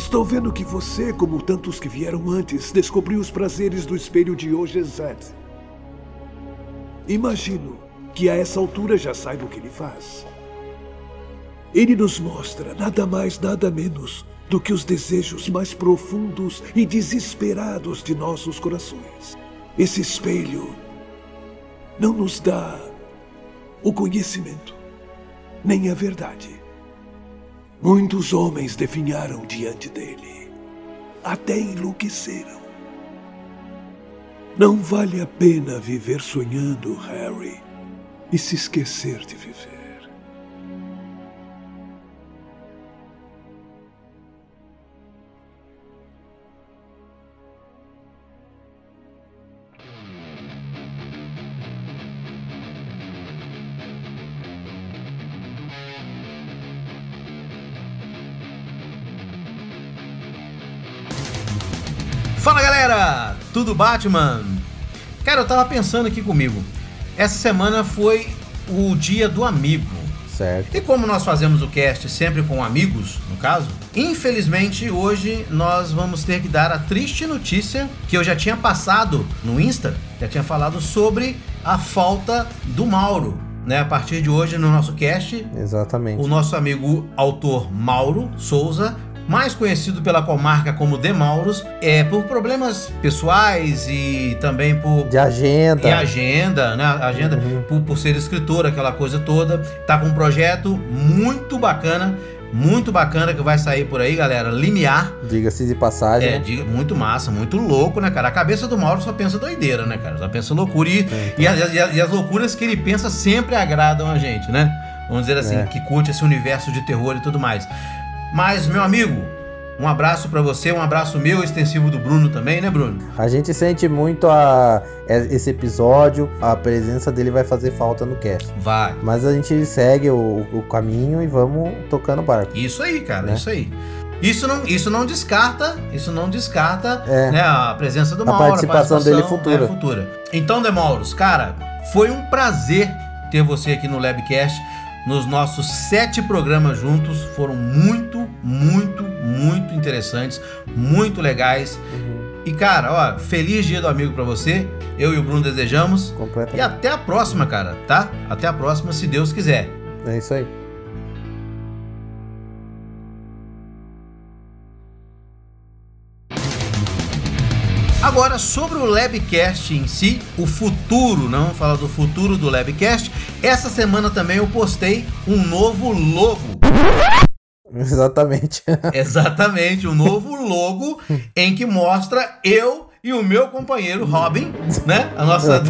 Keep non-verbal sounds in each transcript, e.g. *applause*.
Estou vendo que você, como tantos que vieram antes, descobriu os prazeres do espelho de Ojezet. Imagino que a essa altura já saiba o que ele faz. Ele nos mostra nada mais, nada menos do que os desejos mais profundos e desesperados de nossos corações. Esse espelho não nos dá o conhecimento, nem a verdade. Muitos homens definharam diante dele, até enlouqueceram. Não vale a pena viver sonhando, Harry, e se esquecer de viver. Tudo Batman? Cara, eu tava pensando aqui comigo. Essa semana foi o dia do amigo. Certo. E como nós fazemos o cast sempre com amigos, no caso, infelizmente hoje nós vamos ter que dar a triste notícia que eu já tinha passado no Insta, já tinha falado sobre a falta do Mauro. Né, a partir de hoje no nosso cast, Exatamente. o nosso amigo autor Mauro Souza, mais conhecido pela comarca como Demauros, é por problemas pessoais e também por De agenda. e agenda, né? Agenda Uhum. por, por ser escritor, aquela coisa toda. Tá com um projeto muito bacana, muito bacana que vai sair por aí, galera. Limiar. Diga-se de passagem. É, né? diga- muito massa, muito louco, né, cara? A cabeça do Mauro só pensa doideira, né, cara? Só pensa loucura. E, É, e, as, e as- e as loucuras que ele pensa sempre agradam a gente, né? Vamos dizer assim, É. que curte esse universo de terror e tudo mais. Mas, meu amigo, um abraço pra você, um abraço meu, extensivo do Bruno também, né, Bruno? A gente sente muito a, é- esse episódio, a presença dele vai fazer falta no cast. Vai. Mas a gente segue o, o caminho e vamos tocando o barco. Isso aí, cara, Né? isso aí. Isso não, isso não descarta, isso não descarta É. né, a presença do A Mauro, participação dele futura. é, futura. Então, Demauros, cara, foi um prazer ter você aqui no Labcast. Nos nossos sete programas juntos foram muito, muito, muito interessantes, muito legais. Uhum. E cara, ó, feliz dia do amigo pra você. Eu e o Bruno desejamos. E até a próxima, cara, tá? Até a próxima, se Deus quiser. É isso aí. Agora, sobre o Labcast em si, o futuro, não vamos falar do futuro do Labcast. Essa semana também eu postei um novo logo. *laughs* Exatamente. *laughs* Exatamente, um novo logo em que mostra eu e o meu companheiro Robin, né? A nossa.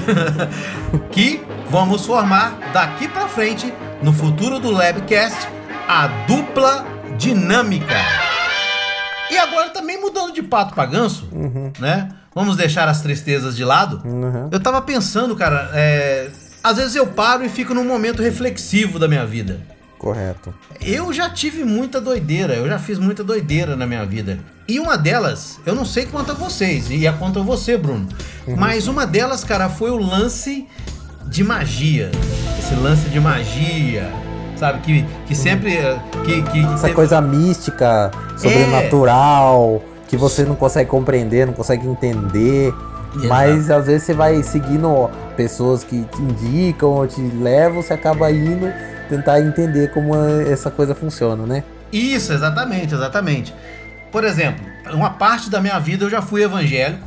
*laughs* que vamos formar daqui pra frente, no futuro do Labcast, a dupla dinâmica. E agora também mudando de pato pra ganso, Uhum. né? Vamos deixar as tristezas de lado. Uhum. Eu tava pensando, cara, é... às vezes eu paro e fico num momento reflexivo da minha vida. Correto. Eu já tive muita doideira, eu já fiz muita doideira na minha vida. E uma delas, eu não sei quanto a vocês, e é quanto a você, Bruno. Mas uma delas, cara, foi o lance de magia. Esse lance de magia, sabe? Que, que sempre. eh, Que, que, que Essa teve- coisa mística, sobrenatural, que você não consegue compreender, não consegue entender. Mas às vezes você vai seguindo pessoas que te indicam ou te levam, você acaba indo tentar entender como é- essa coisa funciona, né? Isso, exatamente, exatamente. Por exemplo, uma parte da minha vida eu já fui evangélico,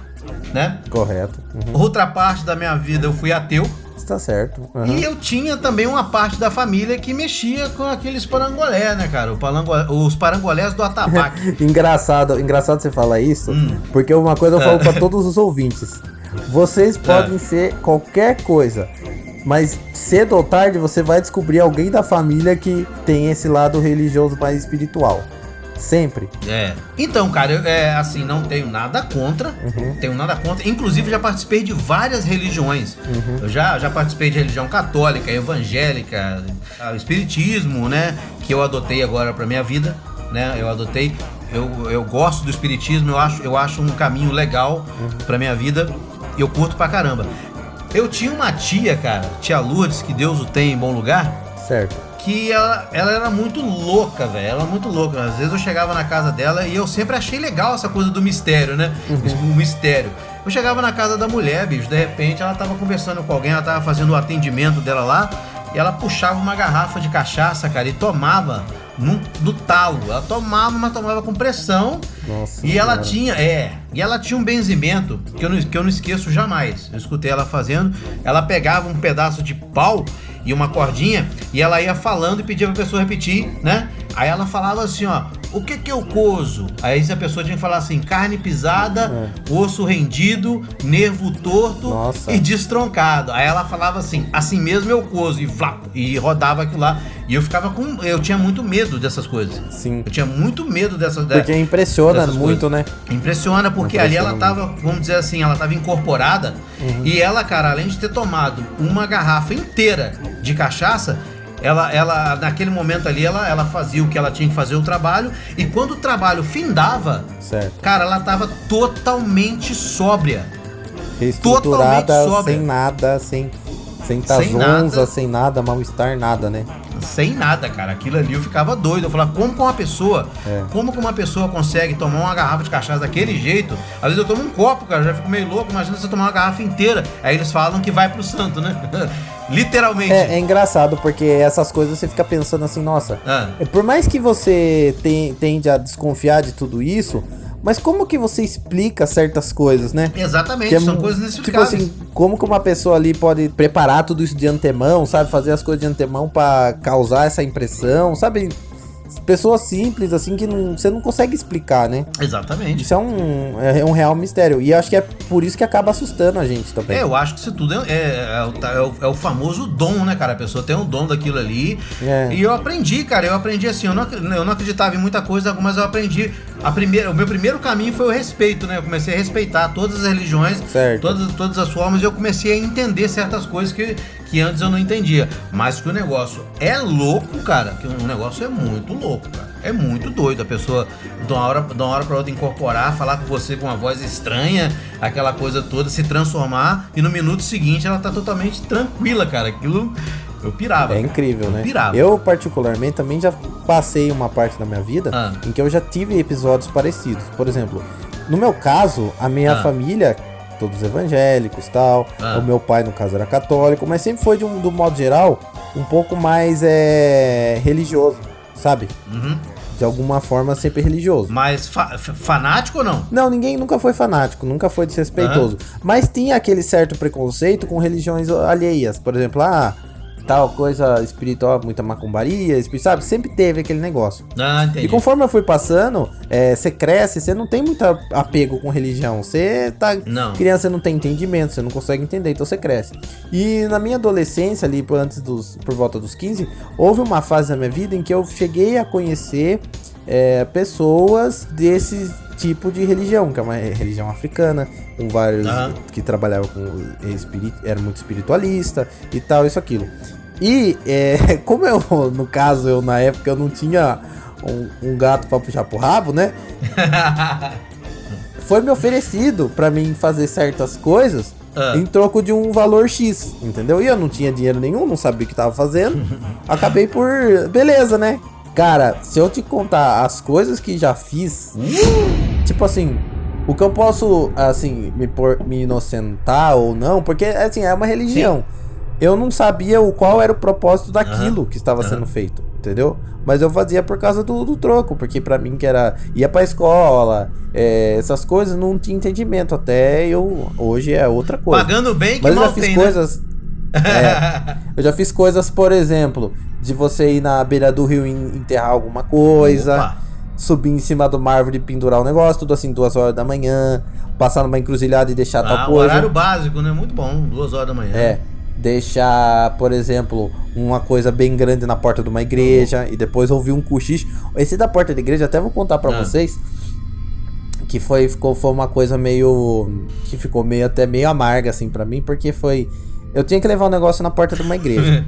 né? Correto. Uhum. Outra parte da minha vida eu fui ateu. Está certo. Uhum. E eu tinha também uma parte da família que mexia com aqueles parangolé, né, cara? O parango- os parangolés do atabaque. *laughs* Engraçado, engraçado você falar isso, Hum. porque uma coisa eu É. falo pra todos os ouvintes. Vocês podem ser qualquer coisa, mas cedo ou tarde você vai descobrir alguém da família que tem esse lado religioso mais espiritual. Sempre. é. Então, cara, eu, é, assim, não tenho nada contra. Uhum. Tenho nada contra. Inclusive, já participei de várias religiões. Uhum. Eu já, já participei de religião católica, evangélica, ah, espiritismo, né? Que eu adotei agora pra minha vida, né? Eu adotei. Eu, eu gosto do espiritismo, eu acho, eu acho um caminho legal pra minha vida. E eu curto pra caramba. Eu tinha uma tia, cara, tia Lourdes, que Deus o tem em bom lugar, Certo. Que ela, ela era muito louca, velho. Ela era muito louca. Às vezes eu chegava na casa dela e eu sempre achei legal essa coisa do mistério, né? Uhum. O mistério. Eu chegava na casa da mulher, bicho, de repente ela tava conversando com alguém, ela tava fazendo o atendimento dela lá, e ela puxava uma garrafa de cachaça, cara, e tomava num, do talo. Ela tomava, mas tomava com pressão. Nossa. E ela tinha, é, e ela tinha um benzimento que eu, não, que eu não esqueço jamais. Eu escutei ela fazendo. Ela pegava um pedaço de pau e uma cordinha e ela ia falando e pedia pra pessoa repetir, né? Aí ela falava assim, ó, o que que eu cozo? Aí a pessoa tinha que falar assim, carne pisada, osso rendido, nervo torto Nossa. e destroncado. Aí ela falava assim, assim mesmo eu cozo e flap, e rodava aquilo lá. E eu ficava com, eu tinha muito medo dessas coisas. Sim. Eu tinha muito medo dessas Porque impressiona muito, né? Impressiona, porque ali ela tava, vamos dizer assim, ela tava incorporada. E ela, cara, além de ter tomado uma garrafa inteira de cachaça, ela, ela naquele momento ali, ela, ela fazia o que ela tinha que fazer o trabalho. E quando o trabalho findava, Certo. cara, ela tava totalmente sóbria. Reestruturada, Totalmente sóbria. sem nada, sem, sem Sem tazonza, nada. sem nada, mal-estar, nada, né? Sem nada, cara. Aquilo ali eu ficava doido. Eu falava, como que uma pessoa, É. como que uma pessoa consegue tomar uma garrafa de cachaça daquele jeito? Às vezes eu tomo um copo, cara, já fico meio louco. Imagina você tomar uma garrafa inteira. Aí eles falam que vai pro santo, né? *laughs* Literalmente. É, é engraçado, porque essas coisas você fica pensando assim, nossa, Ah, é, por mais que você ten- tende a desconfiar de tudo isso, mas como que você explica certas coisas, né? exatamente, é são coisas Tipo inexplicáveis. assim, como que uma pessoa ali pode preparar tudo isso de antemão, sabe? Fazer as coisas de antemão pra causar essa impressão, sabe? Pessoas simples, assim, que não, você não consegue explicar, né? Exatamente. Isso é um, é um real mistério. E acho que é por isso que acaba assustando a gente também. É, eu acho que isso tudo é, é- é o, é o- é o famoso dom, né, cara? A pessoa tem um dom daquilo ali. É. E eu aprendi, cara. Eu aprendi assim. Eu não, eu não acreditava em muita coisa, mas eu aprendi. A primeira, o meu primeiro caminho foi o respeito, né? Eu comecei a respeitar todas as religiões, Certo. todas, todas as formas, e eu comecei a entender certas coisas que, que antes eu não entendia. Mas que o negócio é louco, cara. Que o negócio é muito louco, cara. É muito doido a pessoa, de uma hora, de uma hora pra outra, incorporar, falar com você com uma voz estranha, aquela coisa toda, se transformar, e no minuto seguinte ela tá totalmente tranquila, cara. Aquilo eu pirava. É incrível, Eu né? pirava. Eu, particularmente, também já passei uma parte da minha vida Ah. em que eu já tive episódios parecidos. Por exemplo, no meu caso, a minha Ah. família, todos evangélicos tal, Ah. o meu pai, no caso, era católico, mas sempre foi, de um, do modo geral, um pouco mais é, religioso, sabe? Uhum. De alguma forma, sempre religioso. Mas fa- fanático ou não? Não, ninguém nunca foi fanático, nunca foi desrespeitoso. Mas tinha aquele certo preconceito com religiões alheias. Por exemplo, ah, tal coisa espiritual, muita macumbaria, sabe? Sempre teve aquele negócio. Ah, entendi. E conforme eu fui passando, é, você cresce, você não tem muito apego com religião. Você tá. Não. Criança não tem entendimento, você não consegue entender, então você cresce. E na minha adolescência, ali por antes dos. por volta dos 15, houve uma fase da minha vida em que eu cheguei a conhecer é, pessoas desse tipo de religião, que é uma religião africana, com vários Aham. que trabalhavam com espírito, era muito espiritualista e tal, isso aquilo. E é, *laughs* como eu, no caso, eu na época eu não tinha um, um gato pra puxar pro rabo, né? *laughs* Foi me oferecido pra mim fazer certas coisas Ah. em troco de um valor X, entendeu? E eu não tinha dinheiro nenhum, não sabia o que tava fazendo. *laughs* Acabei por. Beleza, né? Cara, se eu te contar as coisas que já fiz, tipo assim, o que eu posso, assim, me, por, me inocentar ou não, porque, assim, é uma religião. Eu não sabia o qual era o propósito daquilo que estava sendo feito, entendeu? Mas eu fazia por causa do, do troco, porque pra mim que era ia pra escola, é, essas coisas não tinha entendimento. Até eu hoje é outra coisa. Pagando bem que Mas eu já fiz tem, né? É, eu já fiz coisas, por exemplo, de você ir na beira do rio e enterrar alguma coisa, Opa. subir em cima de uma árvore e pendurar um negócio, tudo assim, duas horas da manhã, passar numa encruzilhada e deixar Ah, tal o coisa. horário básico, né? Muito bom, duas horas da manhã. É. Deixar, por exemplo, uma coisa bem grande na porta de uma igreja e depois ouvir um cochicho. Esse da porta da igreja, até vou contar pra Ah. vocês. Que foi, ficou, foi uma coisa meio. Que ficou meio até meio amarga, assim, pra mim, porque foi. Eu tinha que levar um negócio na porta de uma igreja.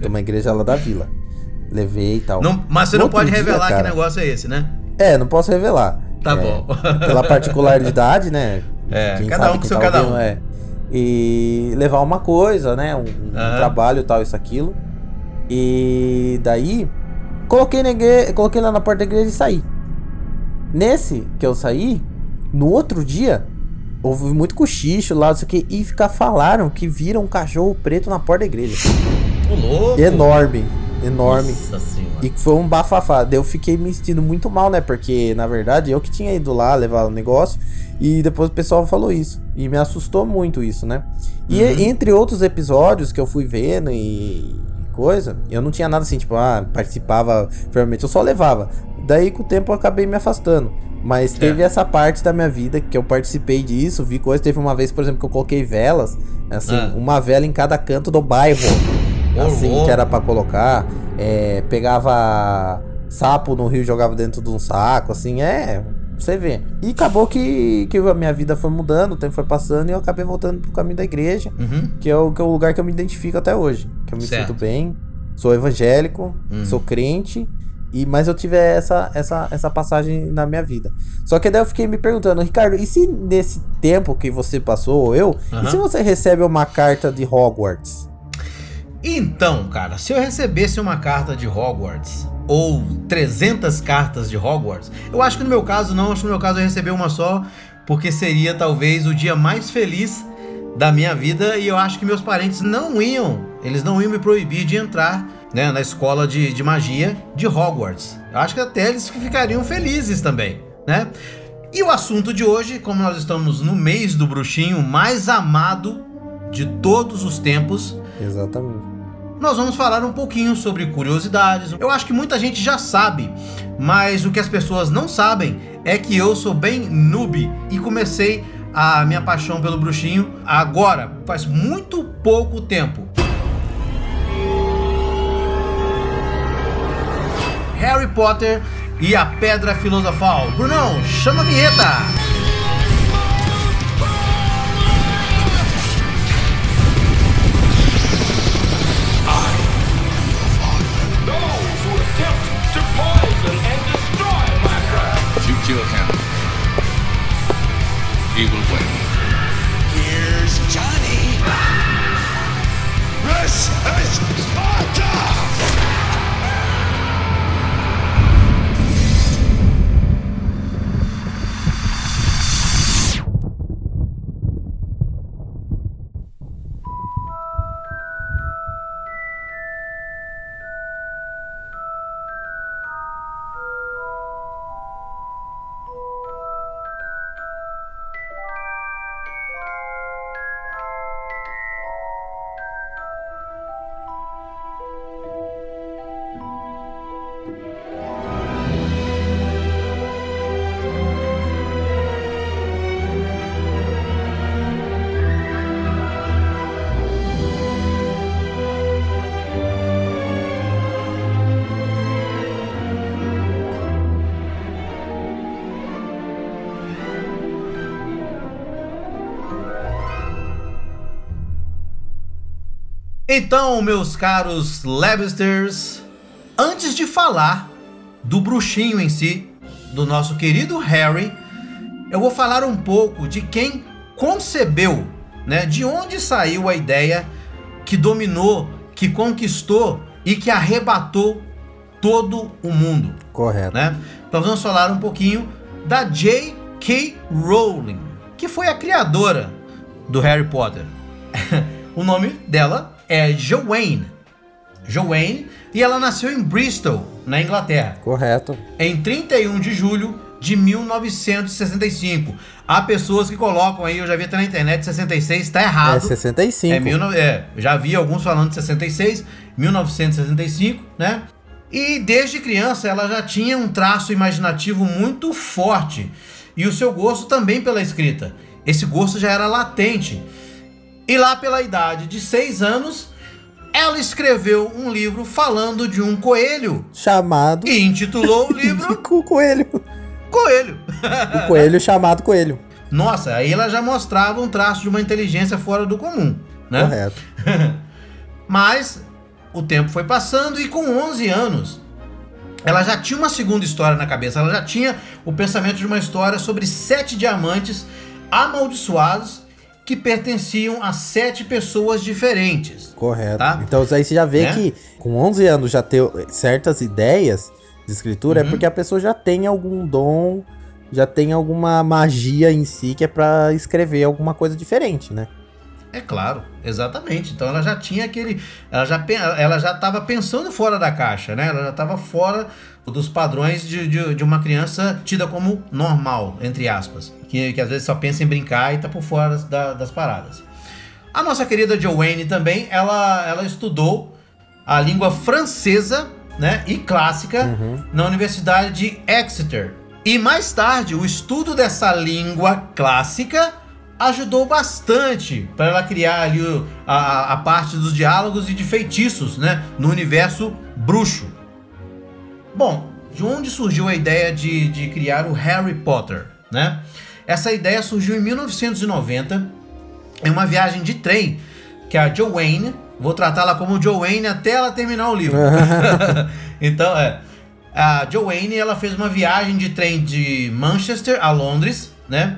de uma igreja lá da vila. Levei e tal. Não- mas você No não pode dia, revelar que cara, negócio é esse, né? É, não posso revelar. Tá É, bom. Pela particularidade, né? *laughs* É, Quem cada sabe um com seu tá cada um. É. E levar uma coisa, né? Um, um Aham. trabalho, tal, isso, aquilo. E daí, coloquei, na igreja, coloquei lá na porta da igreja e saí. Nesse que eu saí, no outro dia, houve muito cochicho lá, não sei o que, e ficar falaram que viram um cachorro preto na porta da igreja. Louco. Enorme, enorme. Nossa senhora. E foi um bafafá. Daí eu fiquei me sentindo muito mal, né? Porque, na verdade, eu que tinha ido lá levar o negócio. E depois o pessoal falou isso. E me assustou muito isso, né? E Uhum. entre outros episódios que eu fui vendo e coisa, eu não tinha nada assim, tipo, ah, participava firmemente, eu só levava. Daí com o tempo eu acabei me afastando. Mas teve essa parte da minha vida que eu participei disso, vi coisas. Teve uma vez, por exemplo, que eu coloquei velas, assim, Ah. uma vela em cada canto do bairro. Assim, que era pra colocar. É, pegava sapo no rio e jogava dentro de um saco, assim, é. Você vê. E acabou que, que a minha vida foi mudando, o tempo foi passando e eu acabei voltando pro caminho da igreja, Uhum. que é o, que é o lugar que eu me identifico até hoje. Que eu me Certo. sinto bem, sou evangélico, Uhum. sou crente. E, mas eu tive essa, essa, essa passagem na minha vida. Só que daí eu fiquei me perguntando, Ricardo, e se nesse tempo que você passou, ou eu, Aham. e se você recebe uma carta de Hogwarts? Então, cara, se eu recebesse uma carta de Hogwarts ou 300 cartas de Hogwarts, eu acho que no meu caso não, acho que no meu caso eu receber uma só, porque seria talvez o dia mais feliz da minha vida e eu acho que meus parentes não iam, eles não iam me proibir de entrar né, na escola de, de magia de Hogwarts. Acho que até eles ficariam felizes também, né? E o assunto de hoje, como nós estamos no mês do bruxinho mais amado de todos os tempos, Exatamente. nós vamos falar um pouquinho sobre curiosidades. Eu acho que muita gente já sabe, mas o que as pessoas não sabem é que eu sou bem noob e comecei a minha paixão pelo bruxinho agora, faz muito pouco tempo. Harry Potter e a Pedra Filosofal. Brunão, chama a vinheta! Here's Johnny. This is Sparta! Então, meus caros Labsters, antes de falar do bruxinho em si, do nosso querido Harry, eu vou falar um pouco de quem concebeu, né? De onde saiu a ideia que dominou, que conquistou e que arrebatou todo o mundo Correto. né? Então vamos falar um pouquinho da J.K. Rowling, que foi a criadora do Harry Potter. *laughs* o nome dela é Joanne. Joanne, e ela nasceu em Bristol, na Inglaterra, Correto. em 31 de julho de 1965. Há pessoas que colocam aí, eu já vi até na internet, 66, tá É errado. 65. É, 19 é, já vi alguns falando de 66, 1965, né? E desde criança ela já tinha um traço imaginativo muito forte e o seu gosto também pela escrita. Esse gosto já era latente. E lá pela idade de 6 anos, ela escreveu um livro falando de um coelho Chamado. e intitulou o livro *laughs* o coelho. Coelho. O coelho chamado coelho. Nossa, aí ela já mostrava um traço de uma inteligência fora do comum, né? Correto. *laughs* Mas o tempo foi passando e com 11 anos ela já tinha uma segunda história na cabeça. Ela já tinha o pensamento de uma história sobre sete diamantes amaldiçoados que pertenciam a sete pessoas diferentes. Correto. Tá. Então aí você já vê Né? que com 11 anos já ter certas ideias de escritura Uhum. é porque a pessoa já tem algum dom, já tem alguma magia em si que é pra escrever alguma coisa diferente, né? É claro, exatamente. Então ela já tinha aquele. Ela já, ela já estava pensando fora da caixa, né? Ela já estava fora dos padrões de, de, de uma criança tida como normal, entre aspas. Que, que às vezes só pensa em brincar e tá por fora da- das paradas. A nossa querida Joanne também, ela, ela estudou a língua francesa né, e clássica Uhum. na Universidade de Exeter. E mais tarde, o estudo dessa língua clássica ajudou bastante para ela criar ali a, a parte dos diálogos e de feitiços né, no universo bruxo. Bom, de onde surgiu a ideia de, de criar o Harry Potter? Né? Essa ideia surgiu em 1990 em uma viagem de trem que a Joanne, vou tratá-la como Joanne até ela terminar o livro. *laughs* *laughs* então, é. A Joanne, ela fez uma viagem de trem de Manchester a Londres, né?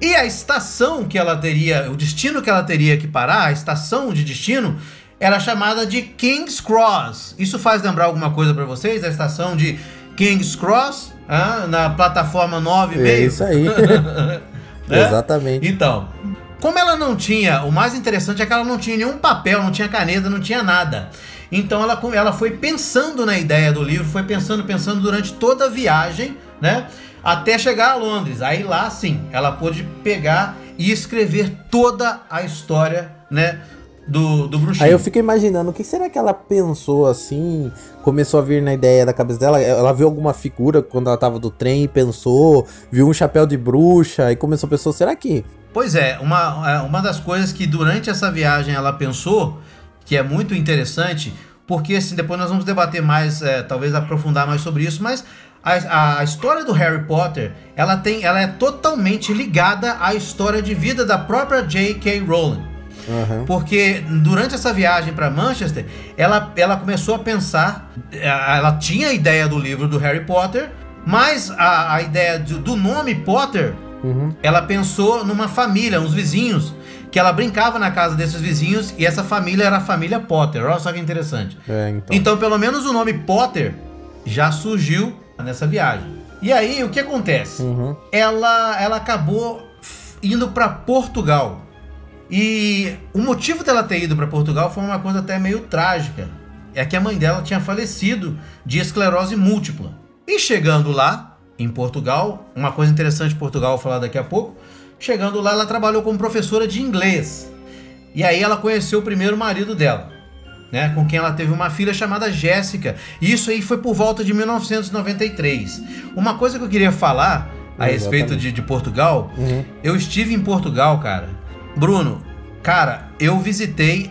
E a estação que ela teria, o destino que ela teria que parar, a estação de destino, era chamada de King's Cross. Isso faz lembrar alguma coisa pra vocês? A estação de King's Cross, ah, na plataforma 9 É isso aí. *laughs* Né? Exatamente. Então, como ela não tinha, o mais interessante é que ela não tinha nenhum papel, não tinha caneta, não tinha nada. Então ela, ela foi pensando na ideia do livro, foi pensando, pensando durante toda a viagem, né? Até chegar a Londres. Aí lá sim, ela pôde pegar e escrever toda a história, né? Do, do bruxinho. Aí eu fico imaginando, o que será que ela pensou assim? Começou a vir na ideia da cabeça dela? Ela viu alguma figura quando ela tava do trem e pensou, viu um chapéu de bruxa e começou a pensar, será que? Pois é, uma, é, uma das coisas que durante essa viagem ela pensou, que é muito interessante, porque assim, depois nós vamos debater mais, é, talvez aprofundar mais sobre isso, mas a, a história do Harry Potter, ela tem, ela é totalmente ligada à história de vida da própria J.K. Rowling. Aham. Porque durante essa viagem para Manchester, ela, ela começou a pensar. eh, Ela tinha a ideia do livro do Harry Potter, mas a, a ideia do, do nome Potter, Uhum. ela pensou numa família, uns vizinhos, que ela brincava na casa desses vizinhos e essa família era a família Potter. Olha só que interessante. É, então. Então, pelo menos o nome Potter já surgiu nessa viagem. E aí, o que acontece? Uhum. ela, ela acabou indo para Portugal. E o motivo dela ter ido para Portugal foi uma coisa até meio trágica. É que a mãe dela tinha falecido de esclerose múltipla. E chegando lá, em Portugal, uma coisa interessante de Portugal, vou falar daqui a pouco. Chegando lá, ela trabalhou como professora de inglês. E aí ela conheceu o primeiro marido dela, né, com quem ela teve uma filha chamada Jéssica. E isso aí foi por volta de 1993. Uma coisa que eu queria falar a Exatamente. respeito de, de Portugal, Uhum. eu estive em Portugal, cara. Bruno, cara, eu visitei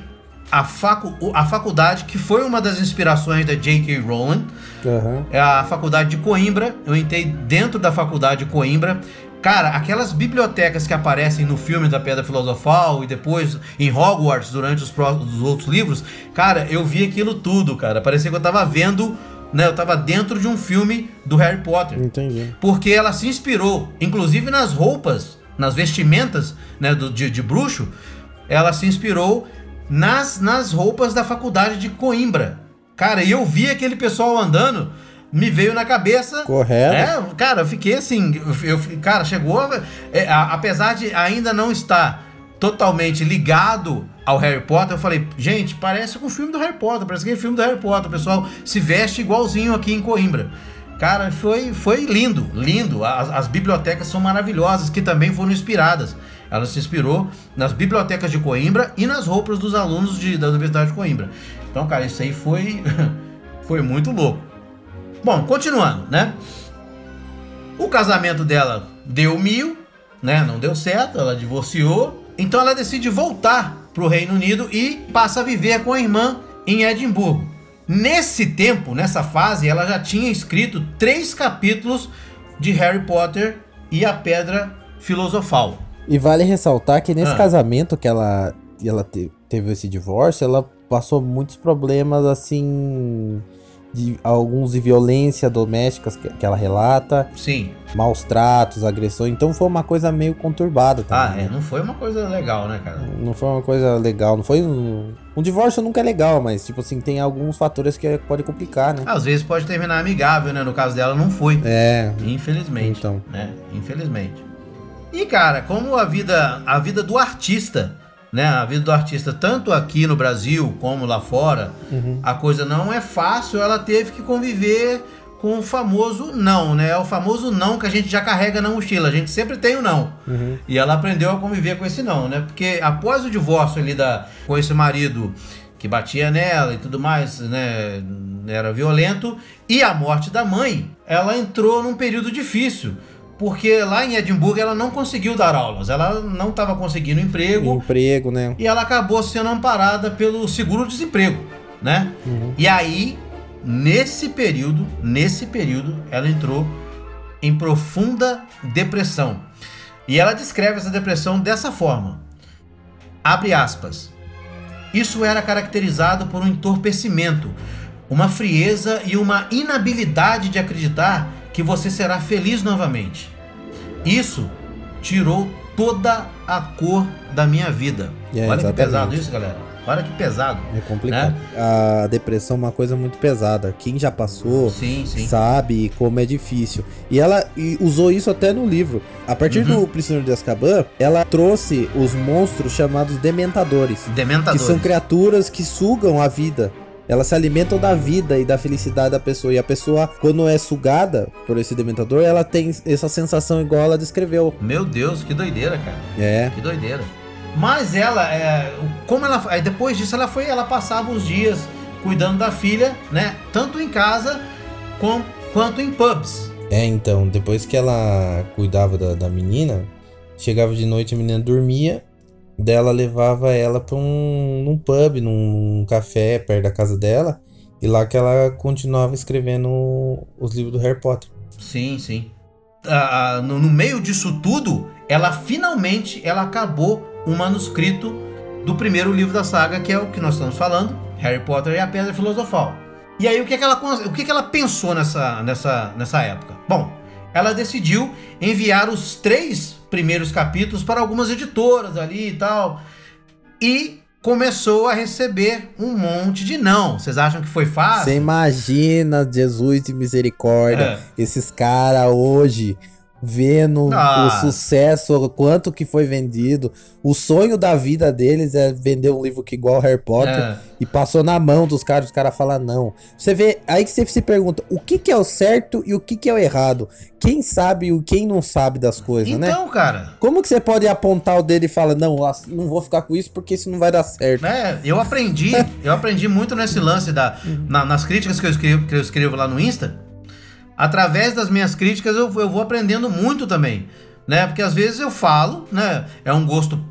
a, facu a faculdade que foi uma das inspirações da J.K. Rowling, Aham. é a faculdade de Coimbra. Eu entrei dentro da faculdade de Coimbra. Cara, aquelas bibliotecas que aparecem no filme da Pedra Filosofal e depois em Hogwarts durante os, os outros livros, cara, eu vi aquilo tudo, cara. Parecia que eu tava vendo, né? Eu tava dentro de um filme do Harry Potter. Entendi. Porque ela se inspirou, inclusive nas roupas, nas vestimentas né, do, de, de bruxo, ela se inspirou nas, nas roupas da faculdade de Coimbra. Cara, e eu vi aquele pessoal andando, me veio na cabeça. Correto. É, cara, eu fiquei assim. Eu, eu- cara, chegou. é, a- apesar de ainda não estar totalmente ligado ao Harry Potter, eu falei, gente, parece com o filme do Harry Potter, parece que é filme do Harry Potter. O pessoal se veste igualzinho aqui em Coimbra. Cara, foi, foi lindo, lindo. As, as bibliotecas são maravilhosas, que também foram inspiradas. Ela se inspirou nas bibliotecas de Coimbra e nas roupas dos alunos de- da Universidade de Coimbra. Então, cara, isso aí foi, *laughs* foi muito louco. Bom, continuando, né? O casamento dela deu mil, né? Não deu certo, ela divorciou. Então ela decide voltar pro Reino Unido e passa a viver com a irmã em Edimburgo. Nesse tempo, nessa fase, ela já tinha escrito três capítulos de Harry Potter e a Pedra Filosofal. E vale ressaltar que nesse Ah. casamento que ela, ela te- teve esse divórcio, ela passou muitos problemas assim de alguns de violência domésticas que, que ela relata, Sim. maus tratos, agressões. Então foi uma coisa meio conturbada Ah, também. é, né? não foi uma coisa legal, né, cara? Não foi uma coisa legal, não foi um. Um divórcio nunca é legal, mas, tipo assim, tem alguns fatores que pode complicar, né? Às vezes pode terminar amigável, né? No caso dela, não foi. É, Infelizmente. Então. Né? Infelizmente. E, cara, como a vida, a vida do artista, né? A vida do artista, tanto aqui no Brasil como lá fora, Uhum. a coisa não é fácil, ela teve que conviver com o famoso não, né? É o famoso não que a gente já carrega na mochila. A gente sempre tem o não. Uhum. E ela aprendeu a conviver com esse não, né? Porque após o divórcio ali da, com esse marido que batia nela e tudo mais, né? Era violento. E a morte da mãe, ela entrou num período difícil. Porque lá em Edimburgo ela não conseguiu dar aulas. Ela não estava conseguindo emprego emprego, né? e ela acabou sendo amparada pelo seguro-desemprego, né? Uhum. E aí, nesse período, nesse período, ela entrou em profunda depressão. E ela descreve essa depressão dessa forma. Abre aspas. Isso era caracterizado por um entorpecimento, uma frieza e uma inabilidade de acreditar que você será feliz novamente. Isso tirou toda a cor da minha vida. É, Olha que exatamente. pesado isso, galera. Olha que pesado. É complicado. A depressão é uma coisa muito pesada. Quem já passou Sim, sim. sabe como é difícil. E ela usou isso até no livro. A partir Uhum. do Prisioneiro de Azkaban, ela trouxe os monstros chamados Dementadores. Que Dementadores. são criaturas que sugam a vida. Elas se alimentam da vida e da felicidade da pessoa. E a pessoa, quando é sugada por esse dementador, ela tem essa sensação igual ela descreveu. Meu Deus, que doideira, cara. É. Que doideira. Mas ela, é, como ela, aí depois disso ela foi, ela passava os dias cuidando da filha, né? Tanto em casa com, quanto em pubs. É, então, depois que ela cuidava da, da menina, chegava de noite, a menina dormia, dela levava ela pra um, num pub, num café perto da casa dela, e lá que ela continuava escrevendo os livros do Harry Potter. Sim, sim. Ah, no, no meio disso tudo, ela finalmente ela acabou um manuscrito do primeiro livro da saga, que é o que nós estamos falando, Harry Potter e a Pedra Filosofal. E aí o que, é que ela o que, é que ela pensou nessa, nessa, nessa época? Bom, ela decidiu enviar os três primeiros capítulos para algumas editoras ali e tal. E começou a receber um monte de não. Vocês acham que foi fácil? Você imagina, Jesus de misericórdia, É. esses caras hoje vendo Ah. o sucesso, o quanto que foi vendido. O sonho da vida deles é vender um livro que igual Harry Potter. É. E passou na mão dos caras, os caras falam não. Você vê, aí que você se pergunta, o que que é o certo e o que que é o errado? Quem sabe e quem não sabe das coisas, né? Então, cara, Como que você pode apontar o dedo e falar, não, não vou ficar com isso porque isso não vai dar certo? É, eu aprendi, eu aprendi muito nesse lance da na- nas críticas que eu escrevo, que eu escrevo lá no Insta. Através das minhas críticas eu, eu vou aprendendo muito também, né? Porque às vezes eu falo, né? É um gosto,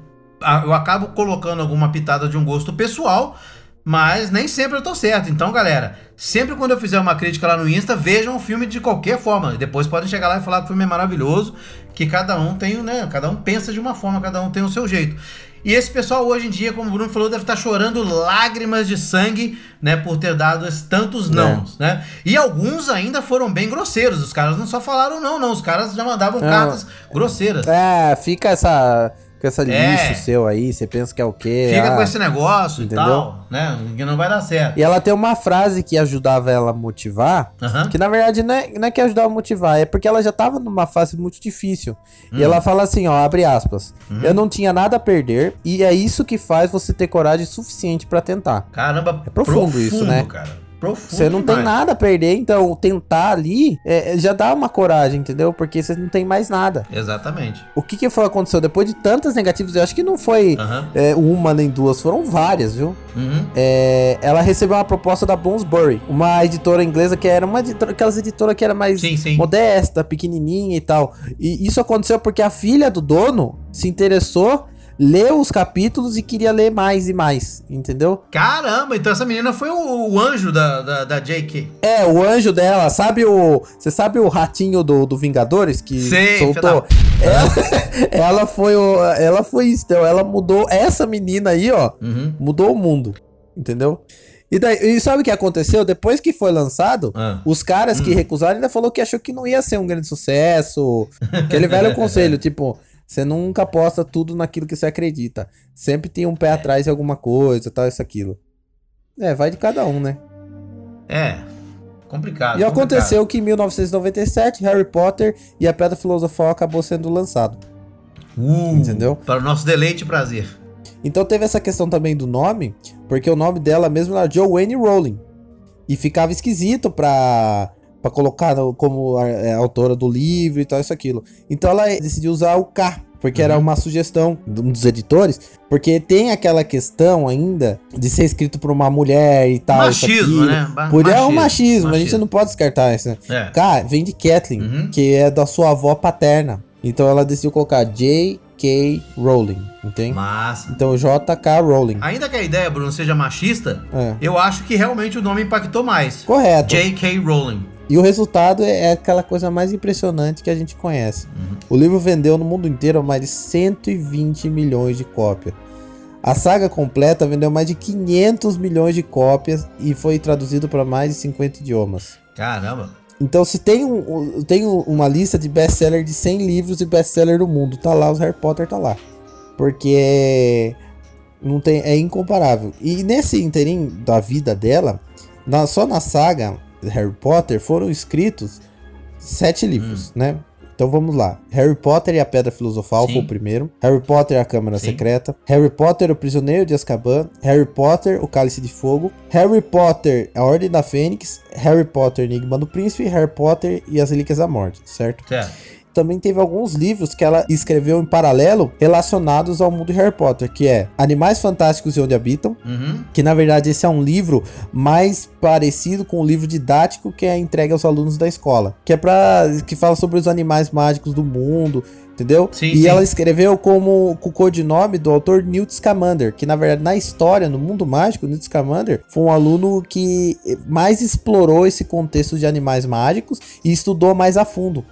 eu acabo colocando alguma pitada de um gosto pessoal, mas nem sempre eu tô certo. Então, galera, sempre quando eu fizer uma crítica lá no Insta, vejam o filme de qualquer forma. Depois podem chegar lá e falar que o filme é maravilhoso, que cada um tem, né? Cada um pensa de uma forma, cada um tem o seu jeito. E esse pessoal hoje em dia, como o Bruno falou, deve estar chorando lágrimas de sangue, né, por ter dado tantos nãos, né? E alguns ainda foram bem grosseiros. Os caras não só falaram não, não. Os caras já mandavam Não. cartas grosseiras. É, fica essa, com essa É. lixo seu aí, você pensa que é o quê? Fica Ah. com esse negócio entendeu? e tal, né? Que não vai dar certo. E ela tem uma frase que ajudava ela a motivar, que na verdade não é, não é que ajudava a motivar, é porque ela já tava numa fase muito difícil. Hum. E ela fala assim, ó, abre aspas. Uhum. Eu não tinha nada a perder e é isso que faz você ter coragem suficiente pra tentar. Caramba, É profundo isso, né? cara. Profundo Você não tem demais. nada a perder, então tentar ali é, já dá uma coragem, entendeu? Porque você não tem mais nada. Exatamente. O que que foi aconteceu depois de tantas negativas? Eu acho que não foi Aham. é, uma nem duas, foram várias, viu? Uhum. É, ela recebeu uma proposta da Bloomsbury, uma editora inglesa que era uma editora, aquelas editoras que era mais Sim, sim. modesta, pequenininha e tal. E isso aconteceu porque a filha do dono se interessou, leu os capítulos e queria ler mais e mais, entendeu? Caramba, então essa menina foi o, o anjo da, da, da J.K. É, o anjo dela, sabe o. Você sabe o ratinho do, do Vingadores que Sei, soltou? Ela, *laughs* ela foi o. Ela foi isso, então, ela mudou. Essa menina aí, ó, Uhum. mudou o mundo, entendeu? E, daí, e sabe o que aconteceu? Depois que foi lançado, Ah. os caras Hum. que recusaram ainda falou que achou que não ia ser um grande sucesso. Aquele velho *laughs* conselho, tipo, você nunca aposta tudo naquilo que você acredita. Sempre tem um pé atrás em alguma coisa, tal, isso, aquilo. É, vai de cada um, né? É. Complicado. E complicado. aconteceu que em 1997, Harry Potter e a Pedra Filosofal acabou sendo lançado. Uh, Entendeu? Para o nosso deleite e prazer. Então teve essa questão também do nome, porque o nome dela mesmo era Joanne Rowling. E ficava esquisito pra, pra colocar como é, autora do livro e tal, isso aquilo. Então ela decidiu usar o K, porque era Uhum. uma sugestão de um dos editores, porque tem aquela questão ainda de ser escrito por uma mulher e tal. machismo, né? Ba- Por é um machismo, a gente machismo. não pode descartar isso. né? É. K vem de Kathleen, Uhum. que é da sua avó paterna. Então ela decidiu colocar J.K. Rowling, entende? Massa. Então J.K. Rowling. Ainda que a ideia, Bruno, seja machista, É. eu acho que realmente o nome impactou mais. Correto. J.K. Rowling. E o resultado é é aquela coisa mais impressionante que a gente conhece. Uhum. O livro vendeu no mundo inteiro mais de 120 milhões de cópias. A saga completa vendeu mais de 500 milhões de cópias e foi traduzido para mais de 50 idiomas. Caramba. Então, se tem, um, tem um- uma lista de best-seller de 100 livros e best-seller do mundo, tá lá, os Harry Potter tá lá. Porque não tem, é incomparável. E nesse interim da vida dela, na- só na saga Harry Potter foram escritos sete livros, né? Então vamos lá. Harry Potter e a Pedra Filosofal Sim. foi o primeiro. Harry Potter e a Câmara Sim. Secreta. Harry Potter, o Prisioneiro de Azkaban. Harry Potter, o Cálice de Fogo. Harry Potter, a Ordem da Fênix. Harry Potter, Enigma do Príncipe. Harry Potter e as Relíquias da Morte, certo? Certo. Também teve alguns livros que ela escreveu em paralelo relacionados ao mundo de Harry Potter, que é Animais Fantásticos e Onde Habitam, Uhum. que na verdade esse é um livro mais parecido com o livro didático que é entregue aos alunos da escola, que é para que fala sobre os animais mágicos do mundo, entendeu? Sim, e sim. ela escreveu como com o codinome do autor Newt Scamander, que na verdade na história, no mundo mágico, Newt Scamander foi um aluno que mais explorou esse contexto de animais mágicos e estudou mais a fundo.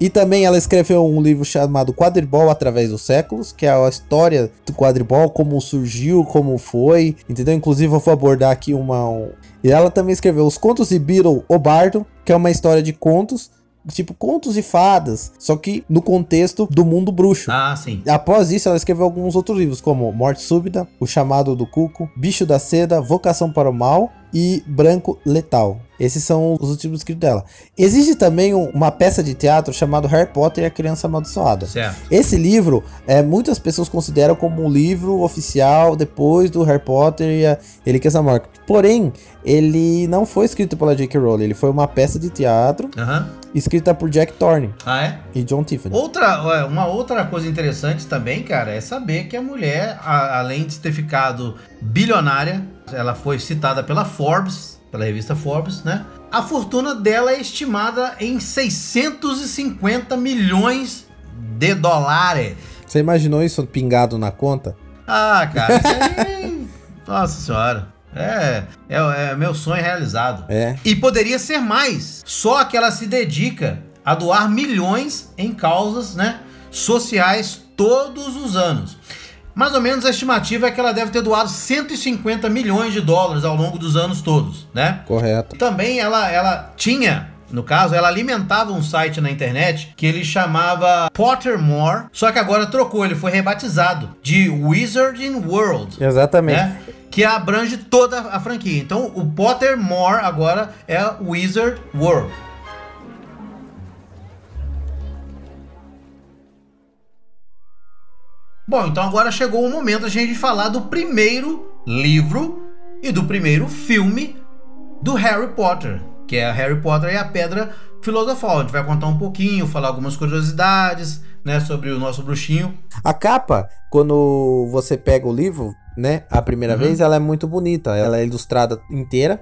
E também ela escreveu um livro chamado Quadribol através dos séculos, que é a história do quadribol, como surgiu, como foi, entendeu? Inclusive eu vou abordar aqui uma. um- E ela também escreveu os Contos de Beetle o Bardo, que é uma história de contos, tipo contos de fadas, só que no contexto do mundo bruxo. Ah, sim. Após isso, ela escreveu alguns outros livros, como Morte Súbita, O Chamado do Cuco, Bicho da Seda, Vocação para o Mal e Branco Letal. Esses são os últimos escritos dela. Existe também um- uma peça de teatro chamada Harry Potter e a Criança Amaldiçoada. Certo. Esse livro, é, muitas pessoas consideram como um livro oficial depois do Harry Potter e a Relíquias da Morte. Porém, ele não foi escrito pela J.K. Rowling, ele foi uma peça de teatro escrita por Jack Thorne Ah, é? e John Tiffany. Outra, uma outra coisa interessante também, cara, é saber que a mulher, a- além de ter ficado bilionária, ela foi citada pela Forbes, pela revista Forbes, né? A fortuna dela é estimada em 650 milhões de dólares. Você imaginou isso pingado na conta? Ah, cara, isso. *laughs* *laughs* Nossa senhora. É, é, é meu sonho realizado. É. E poderia ser mais. Só que ela se dedica a doar milhões em causas né, sociais todos os anos. Mais ou menos a estimativa é que ela deve ter doado 150 milhões de dólares ao longo dos anos todos, né? Correto. Também ela, ela tinha, no caso, ela alimentava um site na internet que ele chamava Pottermore, só que agora trocou, ele foi rebatizado de Wizarding World Exatamente. né? Que abrange toda a franquia. Então, o Pottermore agora é Wizard World. Bom, então agora chegou o momento da gente falar do primeiro livro e do primeiro filme do Harry Potter, que é Harry Potter e a Pedra Filosofal. A gente vai contar um pouquinho, falar algumas curiosidades, né, sobre o nosso bruxinho. A capa, quando você pega o livro, né, a primeira Uhum. vez, ela é muito bonita. Ela é ilustrada inteira,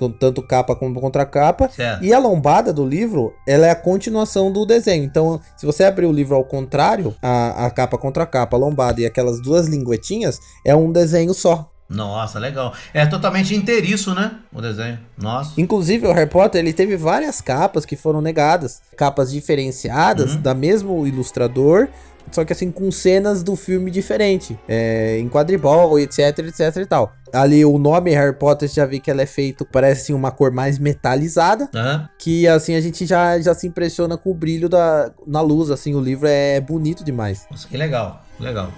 com tanto capa como contracapa. Certo. E a lombada do livro, ela é a continuação do desenho. Então, se você abrir o livro ao contrário, a, a capa contra capa, a lombada e aquelas duas linguetinhas, é um desenho só. Nossa, legal. É totalmente inteiriço, né? O desenho. Nossa. Inclusive, o Harry Potter ele teve várias capas que foram negadas, capas diferenciadas Uhum. da mesmo ilustrador, só que assim com cenas do filme diferente, é, em quadribol, etc, etc e tal. Ali o nome Harry Potter já vi que ela é feito, parece assim, uma cor mais metalizada, Aham. que assim a gente já, já se impressiona com o brilho da na luz, assim, o livro é bonito demais. Nossa, que legal, legal.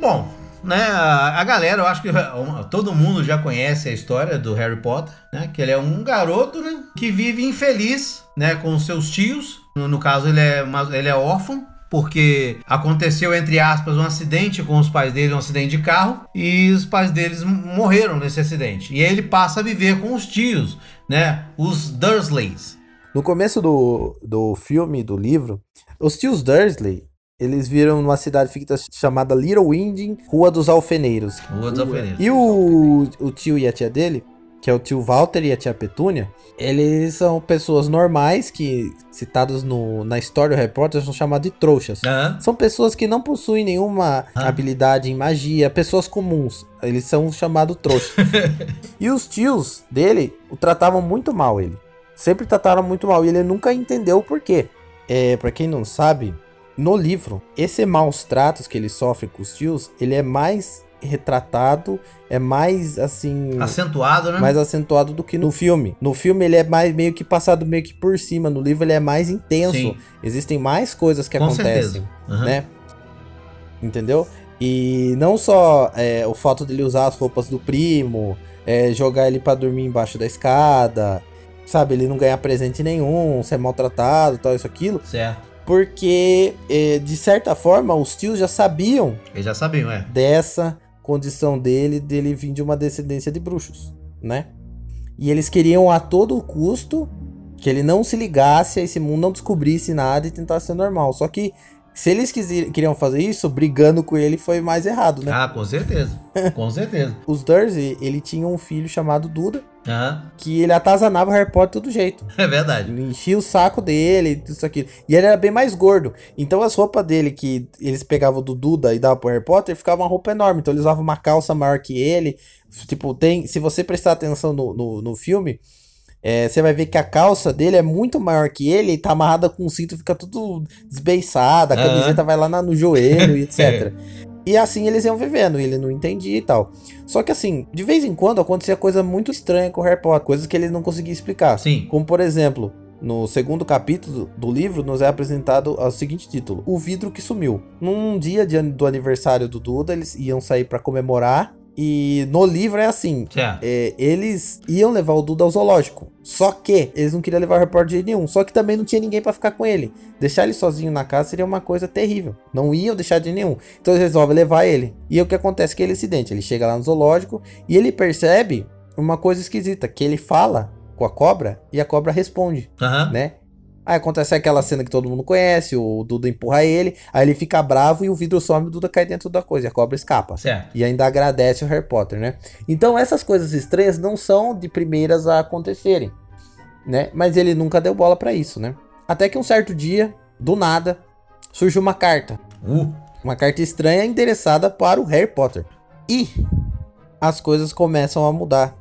Bom, né, a, galera, eu acho que uh, todo mundo já conhece a história do Harry Potter, né? Que ele é um garoto, né, que vive infeliz, né, com seus tios. No, no caso, ele é, uma- ele é órfão. Porque aconteceu, entre aspas, um acidente com os pais dele, um acidente de carro, e os pais deles morreram nesse acidente. E aí ele passa a viver com os tios, né? Os Dursleys. No começo do, do filme, do livro, os tios Dursley, eles viram numa cidade fictícia chamada Little Winding, Rua dos Alfeneiros. Rua dos Alfeneiros. E o, o tio e a tia dele, que é o tio Walter e a tia Petúnia, eles são pessoas normais que, citados no, na história do Harry Potter, são chamados de trouxas. São pessoas que não possuem nenhuma Ah. habilidade em magia, pessoas comuns. Eles são chamados trouxas. *laughs* e os tios dele o tratavam muito mal ele. Sempre trataram muito mal e ele nunca entendeu o porquê. É, para quem não sabe, no livro, esse maus tratos que ele sofre com os tios, ele é mais retratado, é mais assim, Acentuado, né? mais acentuado do que no filme. No filme ele é mais meio que passado meio que por cima, no livro ele é mais intenso. Sim. Existem mais coisas que Com acontecem. Aham. né? Entendeu? E não só é, o fato dele usar as roupas do primo, é, jogar ele pra dormir embaixo da escada, sabe? Ele não ganhar presente nenhum, ser maltratado, tal, isso, aquilo. Certo. Porque, é, de certa forma, os tios já sabiam Eles já sabiam, é. dessa condição dele, dele vir de uma descendência de bruxos, né? E eles queriam a todo custo que ele não se ligasse a esse mundo, não descobrisse nada e tentasse ser normal. Só que se eles queriam fazer isso, brigando com ele foi mais errado, né? Ah, com certeza. Com certeza. *laughs* Os Dursley, ele tinha um filho chamado Duda, Aham. que ele atazanava o Harry Potter de todo jeito. É verdade. Ele enchia o saco dele, tudo isso aqui. E ele era bem mais gordo. Então as roupas dele que eles pegavam do Duda e davam pro Harry Potter, ficava uma roupa enorme. Então eles usavam uma calça maior que ele. Tipo, tem. Se você prestar atenção no, no, no filme, é, você vai ver que a calça dele é muito maior que ele e tá amarrada com o cinto, fica tudo desbeiçada, a Aham. camiseta vai lá na- no joelho e *laughs* etc. E assim eles iam vivendo, ele não entendia e tal. Só que assim, de vez em quando acontecia coisa muito estranha com o Harry Potter, coisas que ele não conseguia explicar. Sim. Como por exemplo, no segundo capítulo do livro, nos é apresentado o seguinte título: O vidro que sumiu. Num dia do aniversário do Duda, eles iam sair pra comemorar. E no livro é assim: é, eles iam levar o Duda ao zoológico. Só que eles não queriam levar o Potter de jeito nenhum. Só que também não tinha ninguém pra ficar com ele. Deixar ele sozinho na casa seria uma coisa terrível. Não iam deixar de nenhum. Então eles resolvem levar ele. E o que acontece é que ele acidente. Ele chega lá no zoológico e ele percebe uma coisa esquisita: que ele fala com a cobra e a cobra responde, Aham. né? Aí acontece aquela cena que todo mundo conhece, o Duda empurra ele, aí ele fica bravo e o vidro some e o Duda cai dentro da coisa e a cobra escapa. Certo. E ainda agradece o Harry Potter, né? Então essas coisas estranhas não são de primeiras a acontecerem, né? Mas ele nunca deu bola pra isso, né? Até que um certo dia, do nada, surge uma carta. Uh. Uma carta estranha endereçada para o Harry Potter. E as coisas começam a mudar.